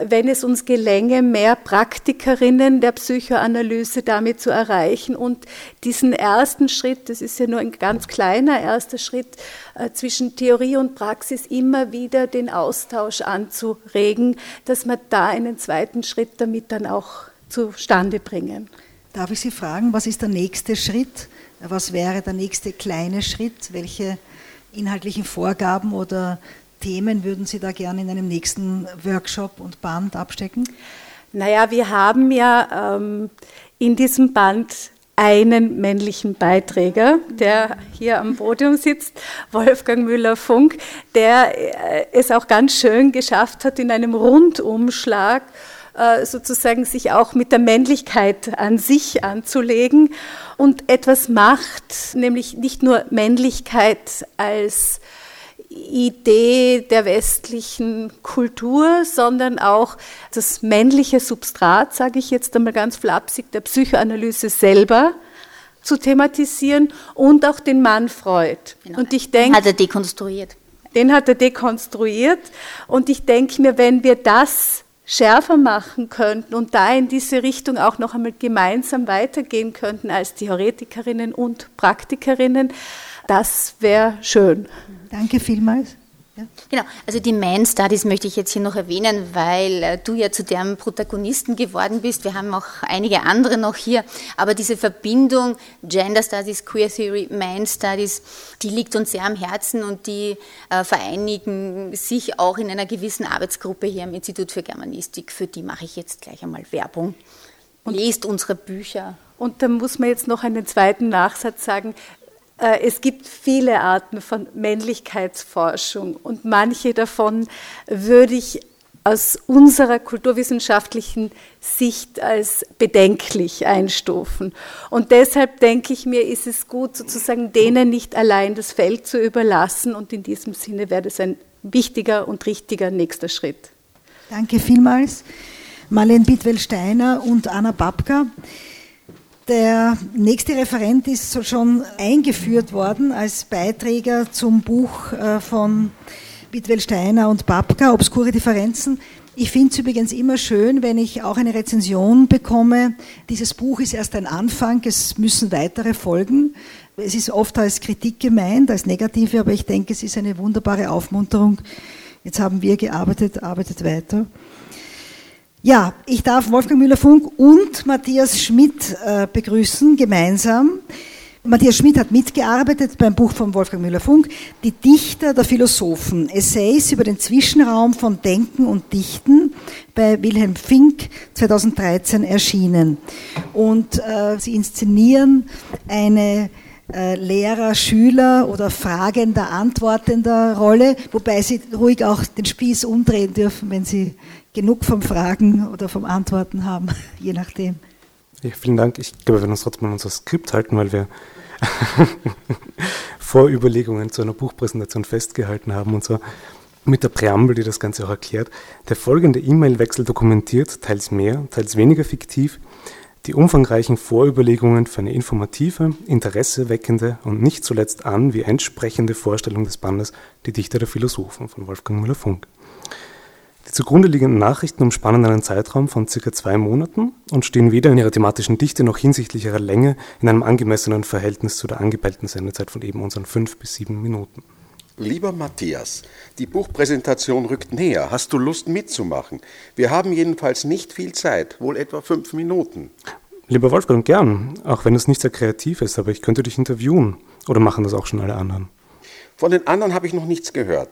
Speaker 7: wenn es uns gelänge, mehr Praktikerinnen der Psychoanalyse damit zu erreichen und diesen ersten Schritt, das ist ja nur ein ganz kleiner erster Schritt, äh, zwischen Theorie und Praxis immer wieder den Austausch anzuregen, dass wir da einen zweiten Schritt damit dann auch zustande bringen.
Speaker 2: Darf ich Sie fragen, was ist der nächste Schritt? Was wäre der nächste kleine Schritt? Welche inhaltlichen Vorgaben oder Themen würden Sie da gerne in einem nächsten Workshop und Band abstecken?
Speaker 7: Naja, wir haben ja ähm, in diesem Band einen männlichen Beiträger, der hier am Podium sitzt, Wolfgang Müller-Funk, der äh, es auch ganz schön geschafft hat, in einem Rundumschlag äh, sozusagen sich auch mit der Männlichkeit an sich anzulegen und etwas macht, nämlich nicht nur Männlichkeit als Idee der westlichen Kultur, sondern auch das männliche Substrat, sage ich jetzt einmal ganz flapsig, der Psychoanalyse selber zu thematisieren und auch den Mann Freud.
Speaker 8: Genau. Und ich denke, hat er dekonstruiert.
Speaker 7: Den hat er dekonstruiert und ich denke mir, wenn wir das schärfer machen könnten und da in diese Richtung auch noch einmal gemeinsam weitergehen könnten als Theoretikerinnen und Praktikerinnen, das wäre schön.
Speaker 2: Danke vielmals.
Speaker 8: Ja. Genau, also die Man Studies möchte ich jetzt hier noch erwähnen, weil äh, du ja zu deren Protagonisten geworden bist. Wir haben auch einige andere noch hier, aber diese Verbindung Gender Studies, Queer Theory, Man Studies, die liegt uns sehr am Herzen und die äh, vereinigen sich auch in einer gewissen Arbeitsgruppe hier am Institut für Germanistik. Für die mache ich jetzt gleich einmal Werbung. Und Lest unsere Bücher.
Speaker 7: Und da muss man jetzt noch einen zweiten Nachsatz sagen. Äh, es gibt viele Arten von Männlichkeitsforschung und manche davon würde ich aus unserer kulturwissenschaftlichen Sicht als bedenklich einstufen. Und deshalb denke ich mir, ist es gut, sozusagen denen nicht allein das Feld zu überlassen. Und in diesem Sinne wäre das ein wichtiger und richtiger nächster Schritt.
Speaker 2: Danke vielmals. Marlene Bittwell-Steiner und Anna Babka. Der nächste Referent ist schon eingeführt worden als Beiträger zum Buch äh, von Bitwell Steiner und Babka, Obskure Differenzen. Ich finde es übrigens immer schön, wenn ich auch eine Rezension bekomme. Dieses Buch ist erst ein Anfang, es müssen weitere folgen. Es ist oft als Kritik gemeint, als negative, aber ich denke, es ist eine wunderbare Aufmunterung. Jetzt haben wir gearbeitet, arbeitet weiter. Ja, ich darf Wolfgang Müller-Funk und Matthias Schmidt äh, begrüßen, gemeinsam. Matthias Schmidt hat mitgearbeitet beim Buch von Wolfgang Müller-Funk, Die Dichter der Philosophen, Essays über den Zwischenraum von Denken und Dichten, bei Wilhelm Fink 2013 erschienen. Und äh, sie inszenieren eine äh, Lehrer, Schüler oder fragender, antwortender Rolle, wobei Sie ruhig auch den Spieß umdrehen dürfen, wenn Sie genug vom Fragen oder vom Antworten haben, je nachdem.
Speaker 4: Ja, vielen Dank. Ich glaube, wir werden uns trotzdem an unser Skript halten, weil wir Vorüberlegungen zu einer Buchpräsentation festgehalten haben und so mit der Präambel, die das Ganze auch erklärt. Der folgende E-Mail-Wechsel dokumentiert, teils mehr, teils weniger fiktiv, die umfangreichen Vorüberlegungen für eine informative, interesseweckende und nicht zuletzt an wie entsprechende Vorstellung des Bandes Die Dichter der Philosophen von Wolfgang Müller-Funk. Die zugrunde liegenden Nachrichten umspannen einen Zeitraum von circa zwei Monaten und stehen weder in ihrer thematischen Dichte noch hinsichtlich ihrer Länge in einem angemessenen Verhältnis zu der angepeilten Sendezeit von eben unseren fünf bis sieben Minuten.
Speaker 3: Lieber Matthias, die Buchpräsentation rückt näher. Hast du Lust mitzumachen? Wir haben jedenfalls nicht viel Zeit, wohl etwa fünf Minuten.
Speaker 4: Lieber Wolfgang, gern, auch wenn es nicht sehr kreativ ist, aber ich könnte dich interviewen. Oder machen das auch schon alle anderen?
Speaker 3: Von den anderen habe ich noch nichts gehört.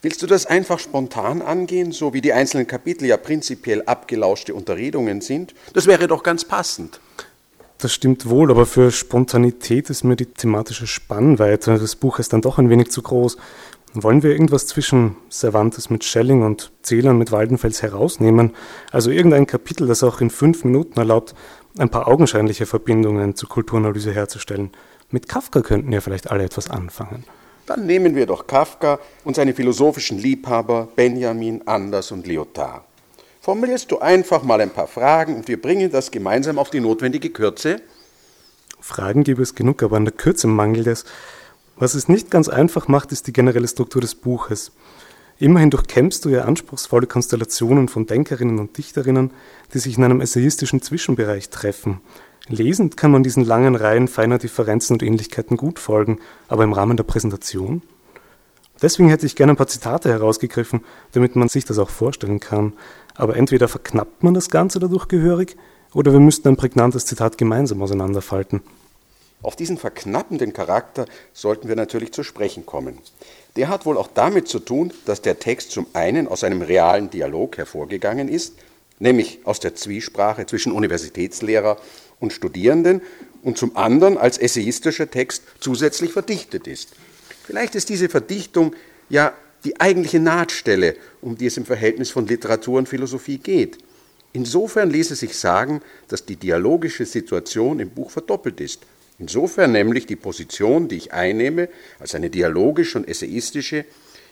Speaker 3: Willst du das einfach spontan angehen, so wie die einzelnen Kapitel ja prinzipiell abgelauschte Unterredungen sind? Das wäre doch ganz passend.
Speaker 4: Das stimmt wohl, aber für Spontanität ist mir die thematische Spannweite des Buches dann doch ein wenig zu groß. Wollen wir irgendwas zwischen Cervantes mit Schelling und Zählern mit Waldenfels herausnehmen? Also irgendein Kapitel, das auch in fünf Minuten erlaubt, ein paar augenscheinliche Verbindungen zur Kulturanalyse herzustellen. Mit Kafka könnten ja vielleicht alle etwas anfangen.
Speaker 3: Dann nehmen wir doch Kafka und seine philosophischen Liebhaber Benjamin, Anders und Lyotard. Formulierst du einfach mal ein paar Fragen und wir bringen das gemeinsam auf die notwendige Kürze?
Speaker 4: Fragen gibt es genug, aber an der Kürze mangelt es. Was es nicht ganz einfach macht, ist die generelle Struktur des Buches. Immerhin durchkämmst du ja anspruchsvolle Konstellationen von Denkerinnen und Dichterinnen, die sich in einem essayistischen Zwischenbereich treffen. Lesend kann man diesen langen Reihen feiner Differenzen und Ähnlichkeiten gut folgen, aber im Rahmen der Präsentation? Deswegen hätte ich gerne ein paar Zitate herausgegriffen, damit man sich das auch vorstellen kann. Aber entweder verknappt man das Ganze dadurch gehörig, oder wir müssten ein prägnantes Zitat gemeinsam auseinanderfalten.
Speaker 3: Auf diesen verknappenden Charakter sollten wir natürlich zu sprechen kommen. Der hat wohl auch damit zu tun, dass der Text zum einen aus einem realen Dialog hervorgegangen ist, nämlich aus der Zwiesprache zwischen Universitätslehrer und Studierenden und zum anderen als essayistischer Text zusätzlich verdichtet ist. Vielleicht ist diese Verdichtung ja die eigentliche Nahtstelle, um die es im Verhältnis von Literatur und Philosophie geht. Insofern ließe sich sagen, dass die dialogische Situation im Buch verdoppelt ist. Insofern nämlich die Position, die ich einnehme, als eine dialogische und essayistische,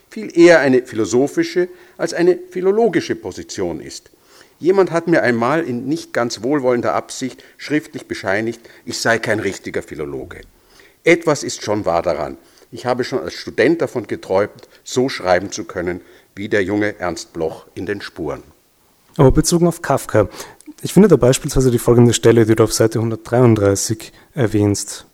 Speaker 3: viel eher eine philosophische als eine philologische Position ist. Jemand hat mir einmal in nicht ganz wohlwollender Absicht schriftlich bescheinigt, ich sei kein richtiger Philologe. Etwas ist schon wahr daran. Ich habe schon als Student davon geträumt, so schreiben zu können, wie der junge Ernst Bloch in den Spuren.
Speaker 4: Aber bezogen auf Kafka, ich finde da beispielsweise die folgende Stelle, die du auf Seite 133 erwähnst.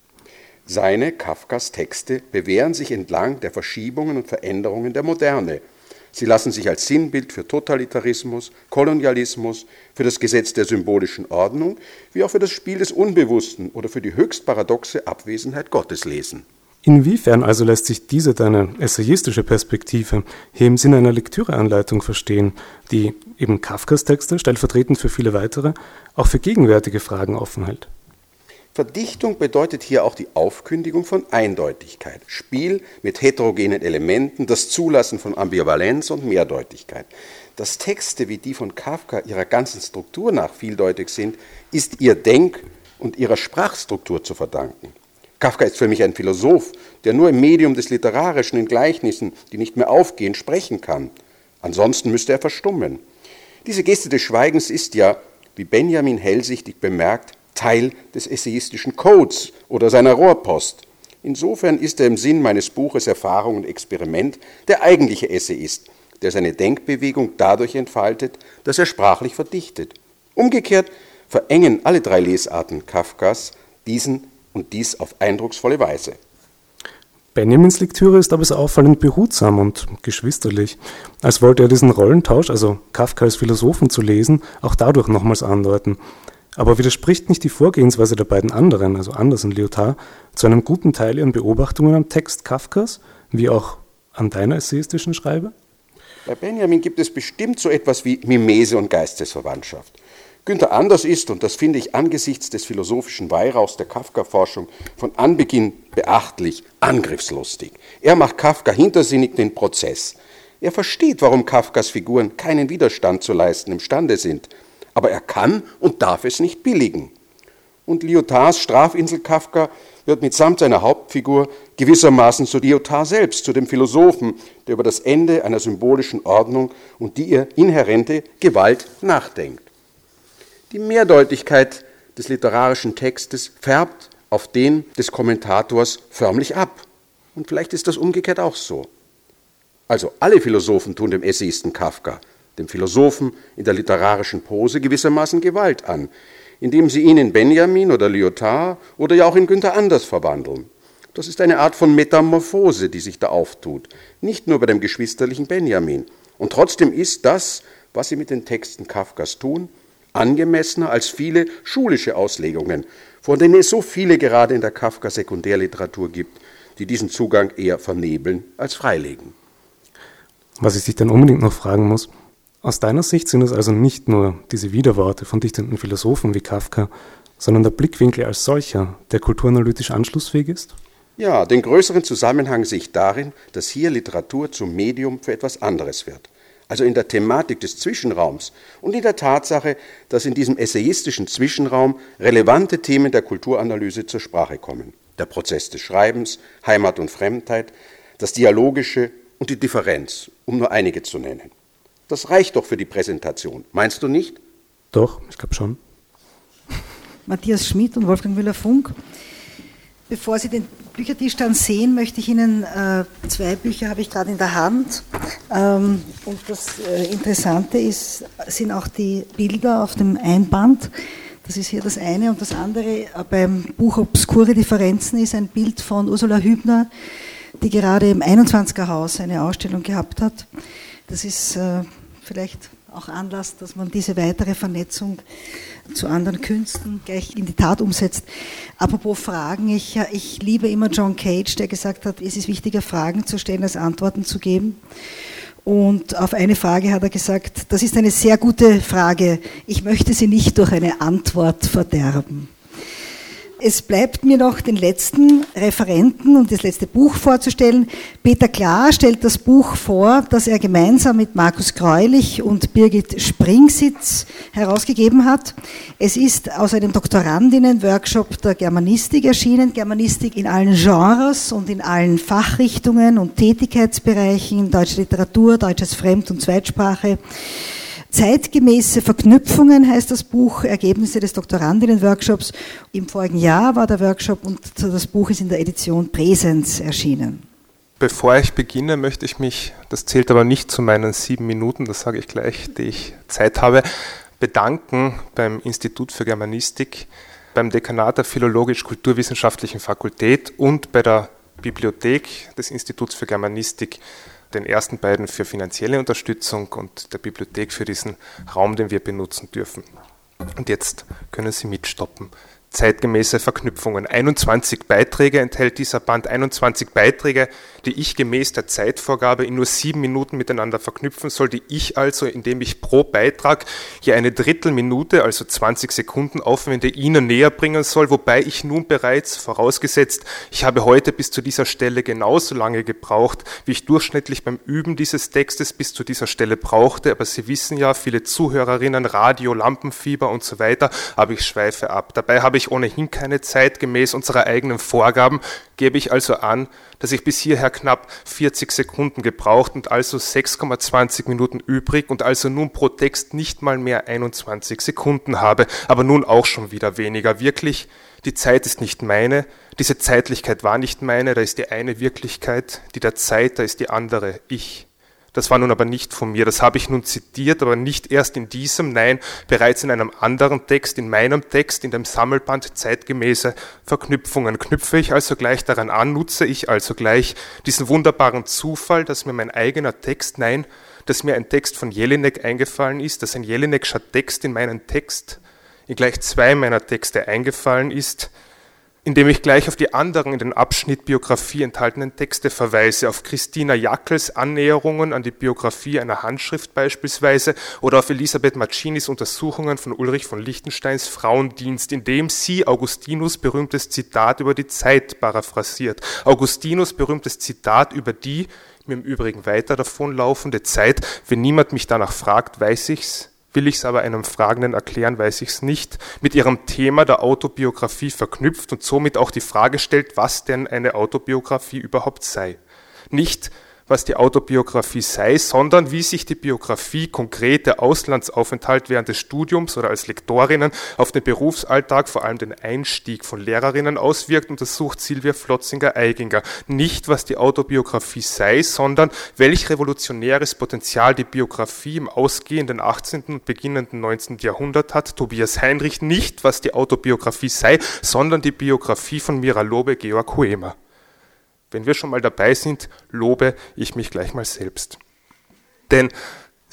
Speaker 3: Seine, Kafkas Texte bewähren sich entlang der Verschiebungen und Veränderungen der Moderne – Sie lassen sich als Sinnbild für Totalitarismus, Kolonialismus, für das Gesetz der symbolischen Ordnung, wie auch für das Spiel des Unbewussten oder für die höchst paradoxe Abwesenheit Gottes lesen.
Speaker 4: Inwiefern also lässt sich diese deine essayistische Perspektive hier im Sinne einer Lektüreanleitung verstehen, die eben Kafkas Texte, stellvertretend für viele weitere, auch für gegenwärtige Fragen offen hält?
Speaker 3: Verdichtung bedeutet hier auch die Aufkündigung von Eindeutigkeit, Spiel mit heterogenen Elementen, das Zulassen von Ambivalenz und Mehrdeutigkeit. Dass Texte wie die von Kafka ihrer ganzen Struktur nach vieldeutig sind, ist ihr Denk- und ihrer Sprachstruktur zu verdanken. Kafka ist für mich ein Philosoph, der nur im Medium des Literarischen in Gleichnissen, die nicht mehr aufgehen, sprechen kann. Ansonsten müsste er verstummen. Diese Geste des Schweigens ist ja, wie Benjamin hellsichtig bemerkt, Teil des essayistischen Codes oder seiner Rohrpost. Insofern ist er im Sinn meines Buches Erfahrung und Experiment der eigentliche Essayist, der seine Denkbewegung dadurch entfaltet, dass er sprachlich verdichtet. Umgekehrt verengen alle drei Lesarten Kafkas diesen und dies auf eindrucksvolle Weise.
Speaker 4: Benjamins Lektüre ist aber so auffallend behutsam und geschwisterlich, als wollte er diesen Rollentausch, also Kafka als Philosophen zu lesen, auch dadurch nochmals andeuten. Aber widerspricht nicht die Vorgehensweise der beiden anderen, also Anders und Lyotard, zu einem guten Teil ihren Beobachtungen am Text Kafkas, wie auch an deiner essayistischen Schreibe?
Speaker 3: Bei Benjamin gibt es bestimmt so etwas wie Mimese und Geistesverwandtschaft. Günther Anders ist, und das finde ich angesichts des philosophischen Weihrauchs der Kafka-Forschung von Anbeginn beachtlich, angriffslustig. Er macht Kafka hintersinnig den Prozess. Er versteht, warum Kafkas Figuren keinen Widerstand zu leisten imstande sind aber er kann und darf es nicht billigen. Und Lyotards Strafinsel Kafka wird mitsamt seiner Hauptfigur gewissermaßen zu Lyotard selbst, zu dem Philosophen, der über das Ende einer symbolischen Ordnung und die ihr inhärente Gewalt nachdenkt. Die Mehrdeutigkeit des literarischen Textes färbt auf den des Kommentators förmlich ab. Und vielleicht ist das umgekehrt auch so. Also alle Philosophen tun dem Essayisten Kafka, dem Philosophen in der literarischen Pose gewissermaßen Gewalt an, indem sie ihn in Benjamin oder Lyotard oder ja auch in Günther Anders verwandeln. Das ist eine Art von Metamorphose, die sich da auftut, nicht nur bei dem geschwisterlichen Benjamin. Und trotzdem ist das, was sie mit den Texten Kafkas tun, angemessener als viele schulische Auslegungen, von denen es so viele gerade in der Kafka-Sekundärliteratur gibt, die diesen Zugang eher vernebeln als freilegen.
Speaker 4: Was ich dich dann unbedingt noch fragen muss, aus deiner Sicht sind es also nicht nur diese Widerworte von dichtenden Philosophen wie Kafka, sondern der Blickwinkel als solcher, der kulturanalytisch anschlussfähig ist?
Speaker 3: Ja, den größeren Zusammenhang sehe ich darin, dass hier Literatur zum Medium für etwas anderes wird. Also in der Thematik des Zwischenraums und in der Tatsache, dass in diesem essayistischen Zwischenraum relevante Themen der Kulturanalyse zur Sprache kommen. Der Prozess des Schreibens, Heimat und Fremdheit, das Dialogische und die Differenz, um nur einige zu nennen. Das reicht doch für die Präsentation. Meinst du nicht?
Speaker 4: Doch, ich glaube schon.
Speaker 2: Matthias Schmidt und Wolfgang Müller-Funk. Bevor Sie den Büchertisch dann sehen, möchte ich Ihnen äh, zwei Bücher habe ich gerade in der Hand. Ähm, und das äh, Interessante ist, sind auch die Bilder auf dem Einband. Das ist hier das eine und das andere äh, beim Buch Obskure Differenzen ist ein Bild von Ursula Hübner, die gerade im 21er Haus eine Ausstellung gehabt hat. Das ist äh, vielleicht auch Anlass, dass man diese weitere Vernetzung zu anderen Künsten gleich in die Tat umsetzt. Apropos Fragen, ich, ich liebe immer John Cage, der gesagt hat, es ist wichtiger, Fragen zu stellen, als Antworten zu geben. Und auf eine Frage hat er gesagt, das ist eine sehr gute Frage, ich möchte sie nicht durch eine Antwort verderben. Es bleibt mir noch den letzten Referenten und das letzte Buch vorzustellen. Peter Klar stellt das Buch vor, das er gemeinsam mit Markus Greulich und Birgit Springsitz herausgegeben hat. Es ist aus einem Doktorandinnen-Workshop der Germanistik erschienen. Germanistik in allen Genres und in allen Fachrichtungen und Tätigkeitsbereichen, deutsche Literatur, deutsches Fremd- und Zweitsprache. Zeitgemäße Verknüpfungen heißt das Buch, Ergebnisse des Doktorandinnen-Workshops. Im vorigen Jahr war der Workshop und das Buch ist in der Edition Präsens erschienen.
Speaker 9: Bevor ich beginne, möchte ich mich, das zählt aber nicht zu meinen sieben Minuten, das sage ich gleich, die ich Zeit habe, bedanken beim Institut für Germanistik, beim Dekanat der Philologisch-Kulturwissenschaftlichen Fakultät und bei der Bibliothek des Instituts für Germanistik den ersten beiden für finanzielle Unterstützung und der Bibliothek für diesen Raum, den wir benutzen dürfen. Und jetzt können Sie mitstoppen zeitgemäße Verknüpfungen. 21 Beiträge enthält dieser Band, 21 Beiträge, die ich gemäß der Zeitvorgabe in nur sieben Minuten miteinander verknüpfen soll, die ich also, indem ich pro Beitrag hier eine Drittelminute, also 20 Sekunden aufwende, Ihnen näher bringen soll, wobei ich nun bereits, vorausgesetzt, ich habe heute bis zu dieser Stelle genauso lange gebraucht, wie ich durchschnittlich beim Üben dieses Textes bis zu dieser Stelle brauchte, aber Sie wissen ja, viele Zuhörerinnen, Radio, Lampenfieber und so weiter, aber ich schweife ab. Dabei habe ich ich ohnehin keine Zeit gemäß unserer eigenen Vorgaben, gebe ich also an, dass ich bis hierher knapp 40 Sekunden gebraucht und also 6,20 Minuten übrig und also nun pro Text nicht mal mehr 21 Sekunden habe, aber nun auch schon wieder weniger. Wirklich, die Zeit ist nicht meine, diese Zeitlichkeit war nicht meine, da ist die eine Wirklichkeit, die der Zeit, da ist die andere ich. Das war nun aber nicht von mir. Das habe ich nun zitiert, aber nicht erst in diesem, nein, bereits in einem anderen Text, in meinem Text, in dem Sammelband zeitgemäße Verknüpfungen. Knüpfe ich also gleich daran an, nutze ich also gleich diesen wunderbaren Zufall, dass mir mein eigener Text, nein, dass mir ein Text von Jelinek eingefallen ist, dass ein Jelinek'scher Text in meinen Text, in gleich zwei meiner Texte eingefallen ist, indem ich gleich auf die anderen in den Abschnitt Biografie enthaltenen Texte verweise, auf Christina Jackels Annäherungen an die Biografie einer Handschrift beispielsweise oder auf Elisabeth Macinis Untersuchungen von Ulrich von Lichtensteins Frauendienst, in dem sie Augustinus berühmtes Zitat über die Zeit paraphrasiert. Augustinus berühmtes Zitat über die, mir im Übrigen weiter davonlaufende Zeit, wenn niemand mich danach fragt, weiß ich's, Will ich es aber einem Fragenden erklären, weiß ich es nicht, mit ihrem Thema der Autobiografie verknüpft und somit auch die Frage stellt, was denn eine Autobiografie überhaupt sei. Nicht, was die Autobiografie sei, sondern wie sich die Biografie konkret der Auslandsaufenthalt während des Studiums oder als Lektorinnen auf den Berufsalltag, vor allem den Einstieg von Lehrerinnen auswirkt, untersucht Silvia Flotzinger-Eiginger. Nicht, was die Autobiografie sei, sondern welch revolutionäres Potenzial die Biografie im ausgehenden 18. und beginnenden 19. Jahrhundert hat. Tobias Heinrich nicht, was die Autobiografie sei, sondern die Biografie von Mira Lobe Georg Huemer. Wenn wir schon mal dabei sind, lobe ich mich gleich mal selbst. Denn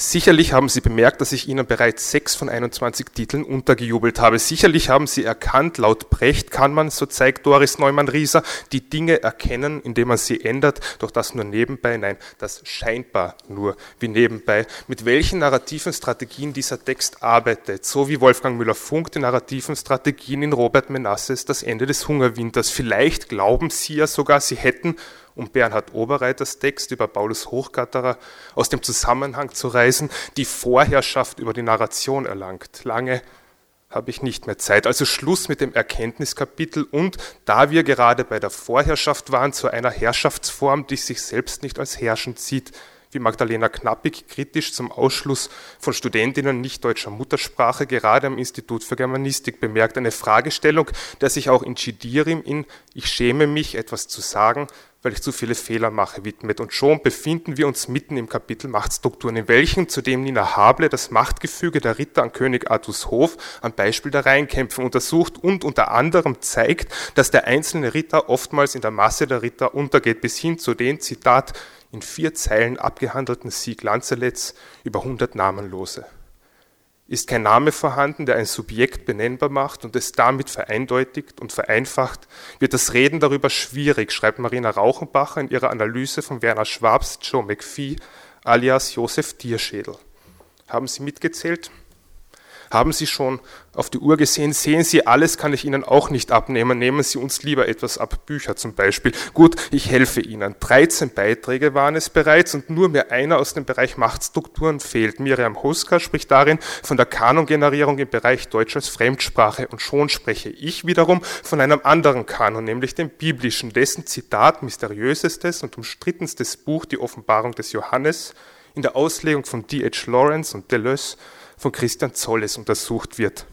Speaker 9: Sicherlich haben Sie bemerkt, dass ich Ihnen bereits sechs von 21 Titeln untergejubelt habe. Sicherlich haben Sie erkannt, laut Brecht kann man, so zeigt Doris Neumann-Rieser, die Dinge erkennen, indem man sie ändert, doch das nur nebenbei, nein, das scheinbar nur wie nebenbei. Mit welchen narrativen Strategien dieser Text arbeitet, so wie Wolfgang Müller-Funk die narrativen Strategien in Robert Menasses Das Ende des Hungerwinters. Vielleicht glauben Sie ja sogar, Sie hätten um Bernhard Oberreiters Text über Paulus Hochgatterer aus dem Zusammenhang zu reißen, die Vorherrschaft über die Narration erlangt. Lange habe ich nicht mehr Zeit. Also Schluss mit dem Erkenntniskapitel und da wir gerade bei der Vorherrschaft waren, zu einer Herrschaftsform, die sich selbst nicht als herrschend sieht, wie Magdalena Knappig kritisch zum Ausschluss von Studentinnen nicht deutscher Muttersprache gerade am Institut für Germanistik bemerkt. Eine Fragestellung, der sich auch in Chidirim in Ich schäme mich, etwas zu sagen, weil ich zu viele Fehler mache, widmet. Und schon befinden wir uns mitten im Kapitel Machtstrukturen, in welchem zudem Nina Hable das Machtgefüge der Ritter an König Artus Hof am Beispiel der Rheinkämpfe untersucht und unter anderem zeigt, dass der einzelne Ritter oftmals in der Masse der Ritter untergeht, bis hin zu den, Zitat, in vier Zeilen abgehandelten Sieg Lanzeletts über hundert Namenlose. Ist kein Name vorhanden, der ein Subjekt benennbar macht und es damit vereindeutigt und vereinfacht, wird das Reden darüber schwierig, schreibt Marina Rauchenbacher in ihrer Analyse von Werner Schwabs Joe McPhee alias Josef Tierschädel. Haben Sie mitgezählt? Haben Sie schon auf die Uhr gesehen? Sehen Sie, alles kann ich Ihnen auch nicht abnehmen. Nehmen Sie uns lieber etwas ab, Bücher zum Beispiel. Gut, ich helfe Ihnen. 13 Beiträge waren es bereits und nur mehr einer aus dem Bereich Machtstrukturen fehlt. Miriam Huska spricht darin von der Kanongenerierung im Bereich Deutsch als Fremdsprache und schon spreche ich wiederum von einem anderen Kanon, nämlich dem biblischen, dessen Zitat mysteriösestes und umstrittenstes Buch, die Offenbarung des Johannes, in der Auslegung von D.H. Lawrence und Deleuze von Christian Zolles untersucht wird.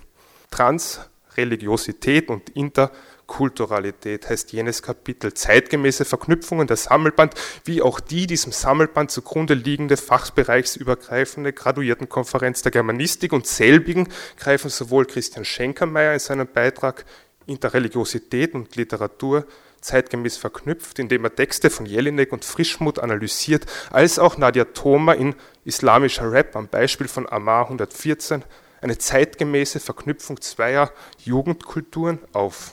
Speaker 9: Transreligiosität und Interkulturalität heißt jenes Kapitel. Zeitgemäße Verknüpfungen der Sammelband, wie auch die diesem Sammelband zugrunde liegende fachbereichsübergreifende Graduiertenkonferenz der Germanistik und selbigen greifen sowohl Christian Schenkermeier in seinem Beitrag Interreligiosität und Literatur zeitgemäß verknüpft, indem er Texte von Jelinek und Frischmuth analysiert, als auch Nadia Thoma in Islamischer Rap am Beispiel von Amar 114 eine zeitgemäße Verknüpfung zweier Jugendkulturen auf.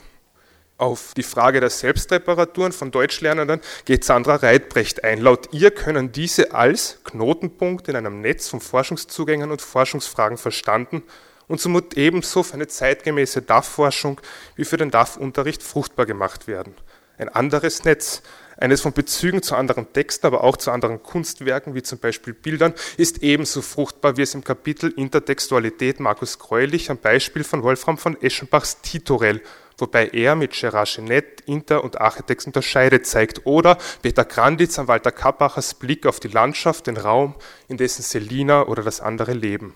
Speaker 9: Auf die Frage der Selbstreparaturen von Deutschlernenden geht Sandra Reitbrecht ein. Laut ihr können diese als Knotenpunkt in einem Netz von Forschungszugängen und Forschungsfragen verstanden und somit ebenso für eine zeitgemäße DAF-Forschung wie für den DAF-Unterricht fruchtbar gemacht werden ein anderes Netz, eines von Bezügen zu anderen Texten, aber auch zu anderen Kunstwerken, wie zum Beispiel Bildern, ist ebenso fruchtbar, wie es im Kapitel Intertextualität Markus Greulich am Beispiel von Wolfram von Eschenbachs Titorell, wobei er mit Gerard Genet Inter- und Architex unterscheidet, zeigt, oder Peter Granditz am Walter Kappachers Blick auf die Landschaft, den Raum, in dessen Selina oder das andere leben.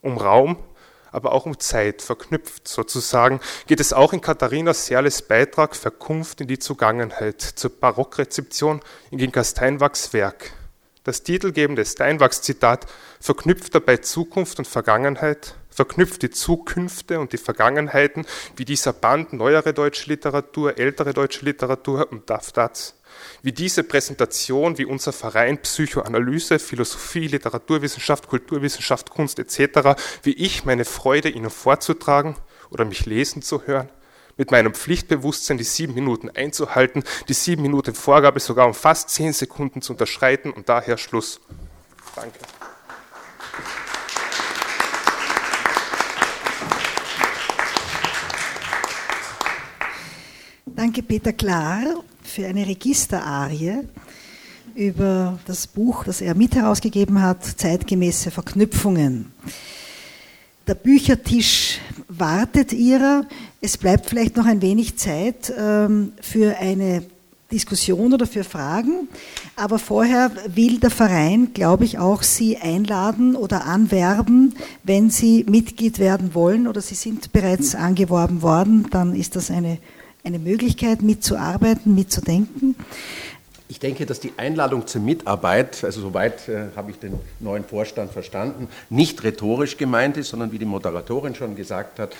Speaker 9: Um Raum aber auch um Zeit verknüpft sozusagen, geht es auch in Katharina Serles Beitrag Verkunft in die Zugangenheit zur Barockrezeption in Ginka Steinwachs Werk. Das titelgebende Steinwachs-Zitat verknüpft dabei Zukunft und Vergangenheit, verknüpft die Zukünfte und die Vergangenheiten, wie dieser Band neuere deutsche Literatur, ältere deutsche Literatur und Daftats wie diese Präsentation, wie unser Verein Psychoanalyse, Philosophie, Literaturwissenschaft, Kulturwissenschaft, Kunst etc., wie ich meine Freude Ihnen vorzutragen oder mich lesen zu hören, mit meinem Pflichtbewusstsein die sieben Minuten einzuhalten, die sieben Minuten Vorgabe sogar um fast zehn Sekunden zu unterschreiten und daher Schluss. Danke.
Speaker 2: Danke, Peter Klar für eine Registerarie über das Buch, das er mit herausgegeben hat, Zeitgemäße Verknüpfungen. der Büchertisch wartet ihrer. Es bleibt vielleicht noch ein wenig Zeit ähm, für eine Diskussion oder für Fragen. Aber vorher will der Verein, glaube ich, auch Sie einladen oder anwerben, wenn Sie Mitglied werden wollen oder Sie sind bereits angeworben worden, dann ist das eine, eine Möglichkeit, mitzuarbeiten, mitzudenken.
Speaker 3: Ich denke, dass die Einladung zur Mitarbeit, also soweit äh, habe ich den neuen Vorstand verstanden, nicht rhetorisch gemeint ist, sondern wie die Moderatorin schon gesagt hat,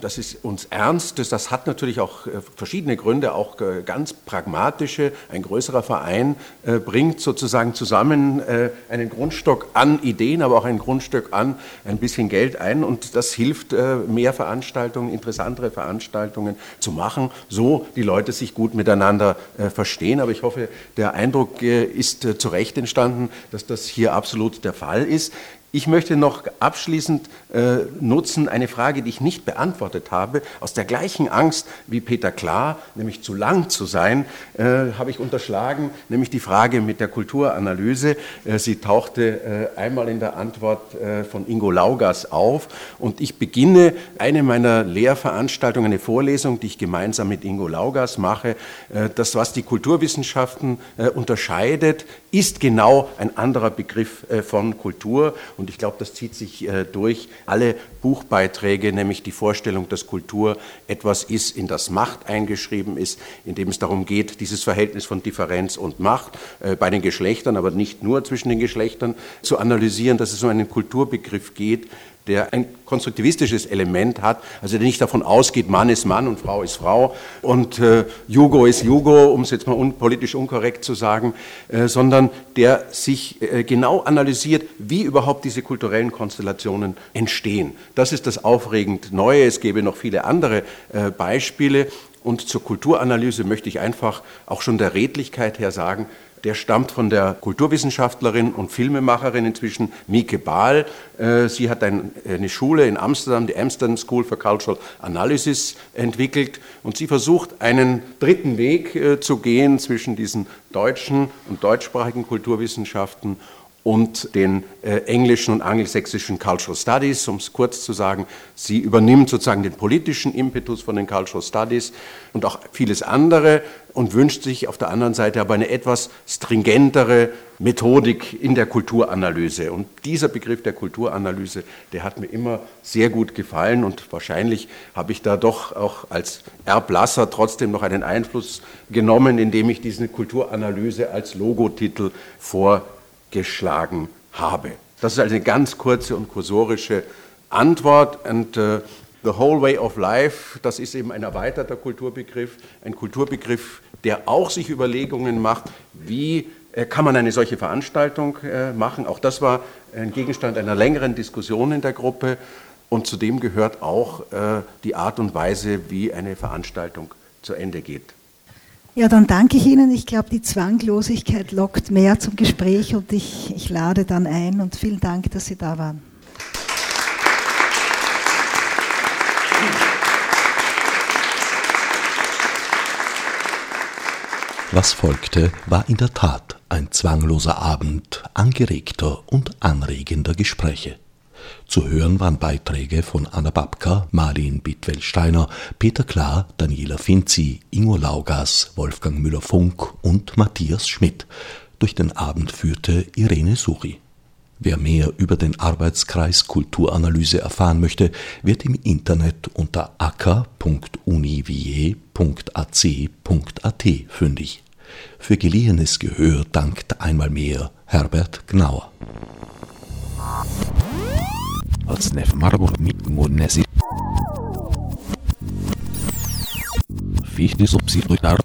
Speaker 3: das ist uns ernst. Das hat natürlich auch äh, verschiedene Gründe, auch äh, ganz pragmatische. Ein größerer Verein äh, bringt sozusagen zusammen einen Grundstock an Ideen, aber auch ein Grundstück an ein bisschen Geld ein und das hilft, mehr Veranstaltungen, interessantere Veranstaltungen zu machen, so die Leute sich gut miteinander verstehen. Aber ich hoffe, der Eindruck ist zu Recht entstanden, dass das hier absolut der Fall ist. Ich möchte noch abschließend äh, nutzen eine Frage, die ich nicht beantwortet habe. Aus der gleichen Angst wie Peter Klar, nämlich zu lang zu sein, äh, habe ich unterschlagen, nämlich die Frage mit der Kulturanalyse. Äh, sie tauchte äh, einmal in der Antwort äh, von Ingo Laugas auf und ich beginne eine meiner Lehrveranstaltungen, eine Vorlesung, die ich gemeinsam mit Ingo Laugas mache. Äh, das, was die Kulturwissenschaften unterscheidet, ist genau ein anderer Begriff von Kultur. Und ich glaube, das zieht sich durch alle Buchbeiträge, nämlich die Vorstellung, dass Kultur etwas ist, in das Macht eingeschrieben ist, in dem es darum geht, dieses Verhältnis von Differenz und Macht äh, bei den Geschlechtern, aber nicht nur zwischen den Geschlechtern zu analysieren, dass es um einen Kulturbegriff geht, der ein konstruktivistisches Element hat, also der nicht davon ausgeht, Mann ist Mann und Frau ist Frau und äh, Jugo ist Jugo, um es jetzt mal un politisch unkorrekt zu sagen, äh, sondern der sich äh, genau analysiert, wie überhaupt diese kulturellen Konstellationen entstehen. Das ist das aufregend Neue. Es gäbe noch viele andere äh, Beispiele. Und zur Kulturanalyse möchte ich einfach auch schon der Redlichkeit her sagen, der stammt von der Kulturwissenschaftlerin und Filmemacherin inzwischen Mieke Bahl. Äh, sie hat eine Schule in Amsterdam, die Amsterdam School for Cultural Analysis, entwickelt und sie versucht, einen dritten Weg äh, zu gehen zwischen diesen deutschen und deutschsprachigen Kulturwissenschaften und den äh, englischen und angelsächsischen Cultural Studies, um es kurz zu sagen. Sie übernimmt sozusagen den politischen Impetus von den Cultural Studies und auch vieles andere und wünscht sich auf der anderen Seite aber eine etwas stringentere Methodik in der Kulturanalyse. Und dieser Begriff der Kulturanalyse, der hat mir immer sehr gut gefallen und wahrscheinlich habe ich da doch auch als Erblasser trotzdem noch einen Einfluss genommen, indem ich diese Kulturanalyse als Logotitel vor geschlagen habe. Das ist also eine ganz kurze und kursorische Antwort. Und uh, the whole way of life, das ist eben ein erweiterter Kulturbegriff, ein Kulturbegriff, der auch sich Überlegungen macht, wie äh, kann man eine solche Veranstaltung äh, machen. Auch das war ein Gegenstand einer längeren Diskussion in der Gruppe. Und zudem gehört auch äh, die Art und Weise, wie eine Veranstaltung zu Ende geht.
Speaker 2: Ja, dann danke ich Ihnen. Ich glaube, die Zwanglosigkeit lockt mehr zum Gespräch und ich, ich lade dann ein und vielen Dank, dass Sie da waren.
Speaker 1: Was folgte, war in der Tat ein zwangloser Abend angeregter und anregender Gespräche. Zu hören waren Beiträge von Anna Babka, Marlin Bittwell-Steiner, Peter Klar, Daniela Finzi, Ingo Laugas, Wolfgang Müller-Funk und Matthias Schmidt. Durch den Abend führte Irene Suchi. Wer mehr über den Arbeitskreis Kulturanalyse erfahren möchte, wird im Internet unter acker.univier.ac.at fündig. Für geliehenes Gehör dankt einmal mehr Herbert Gnauer als nef marbor mit ngonesi. Fichtes obsidruitar.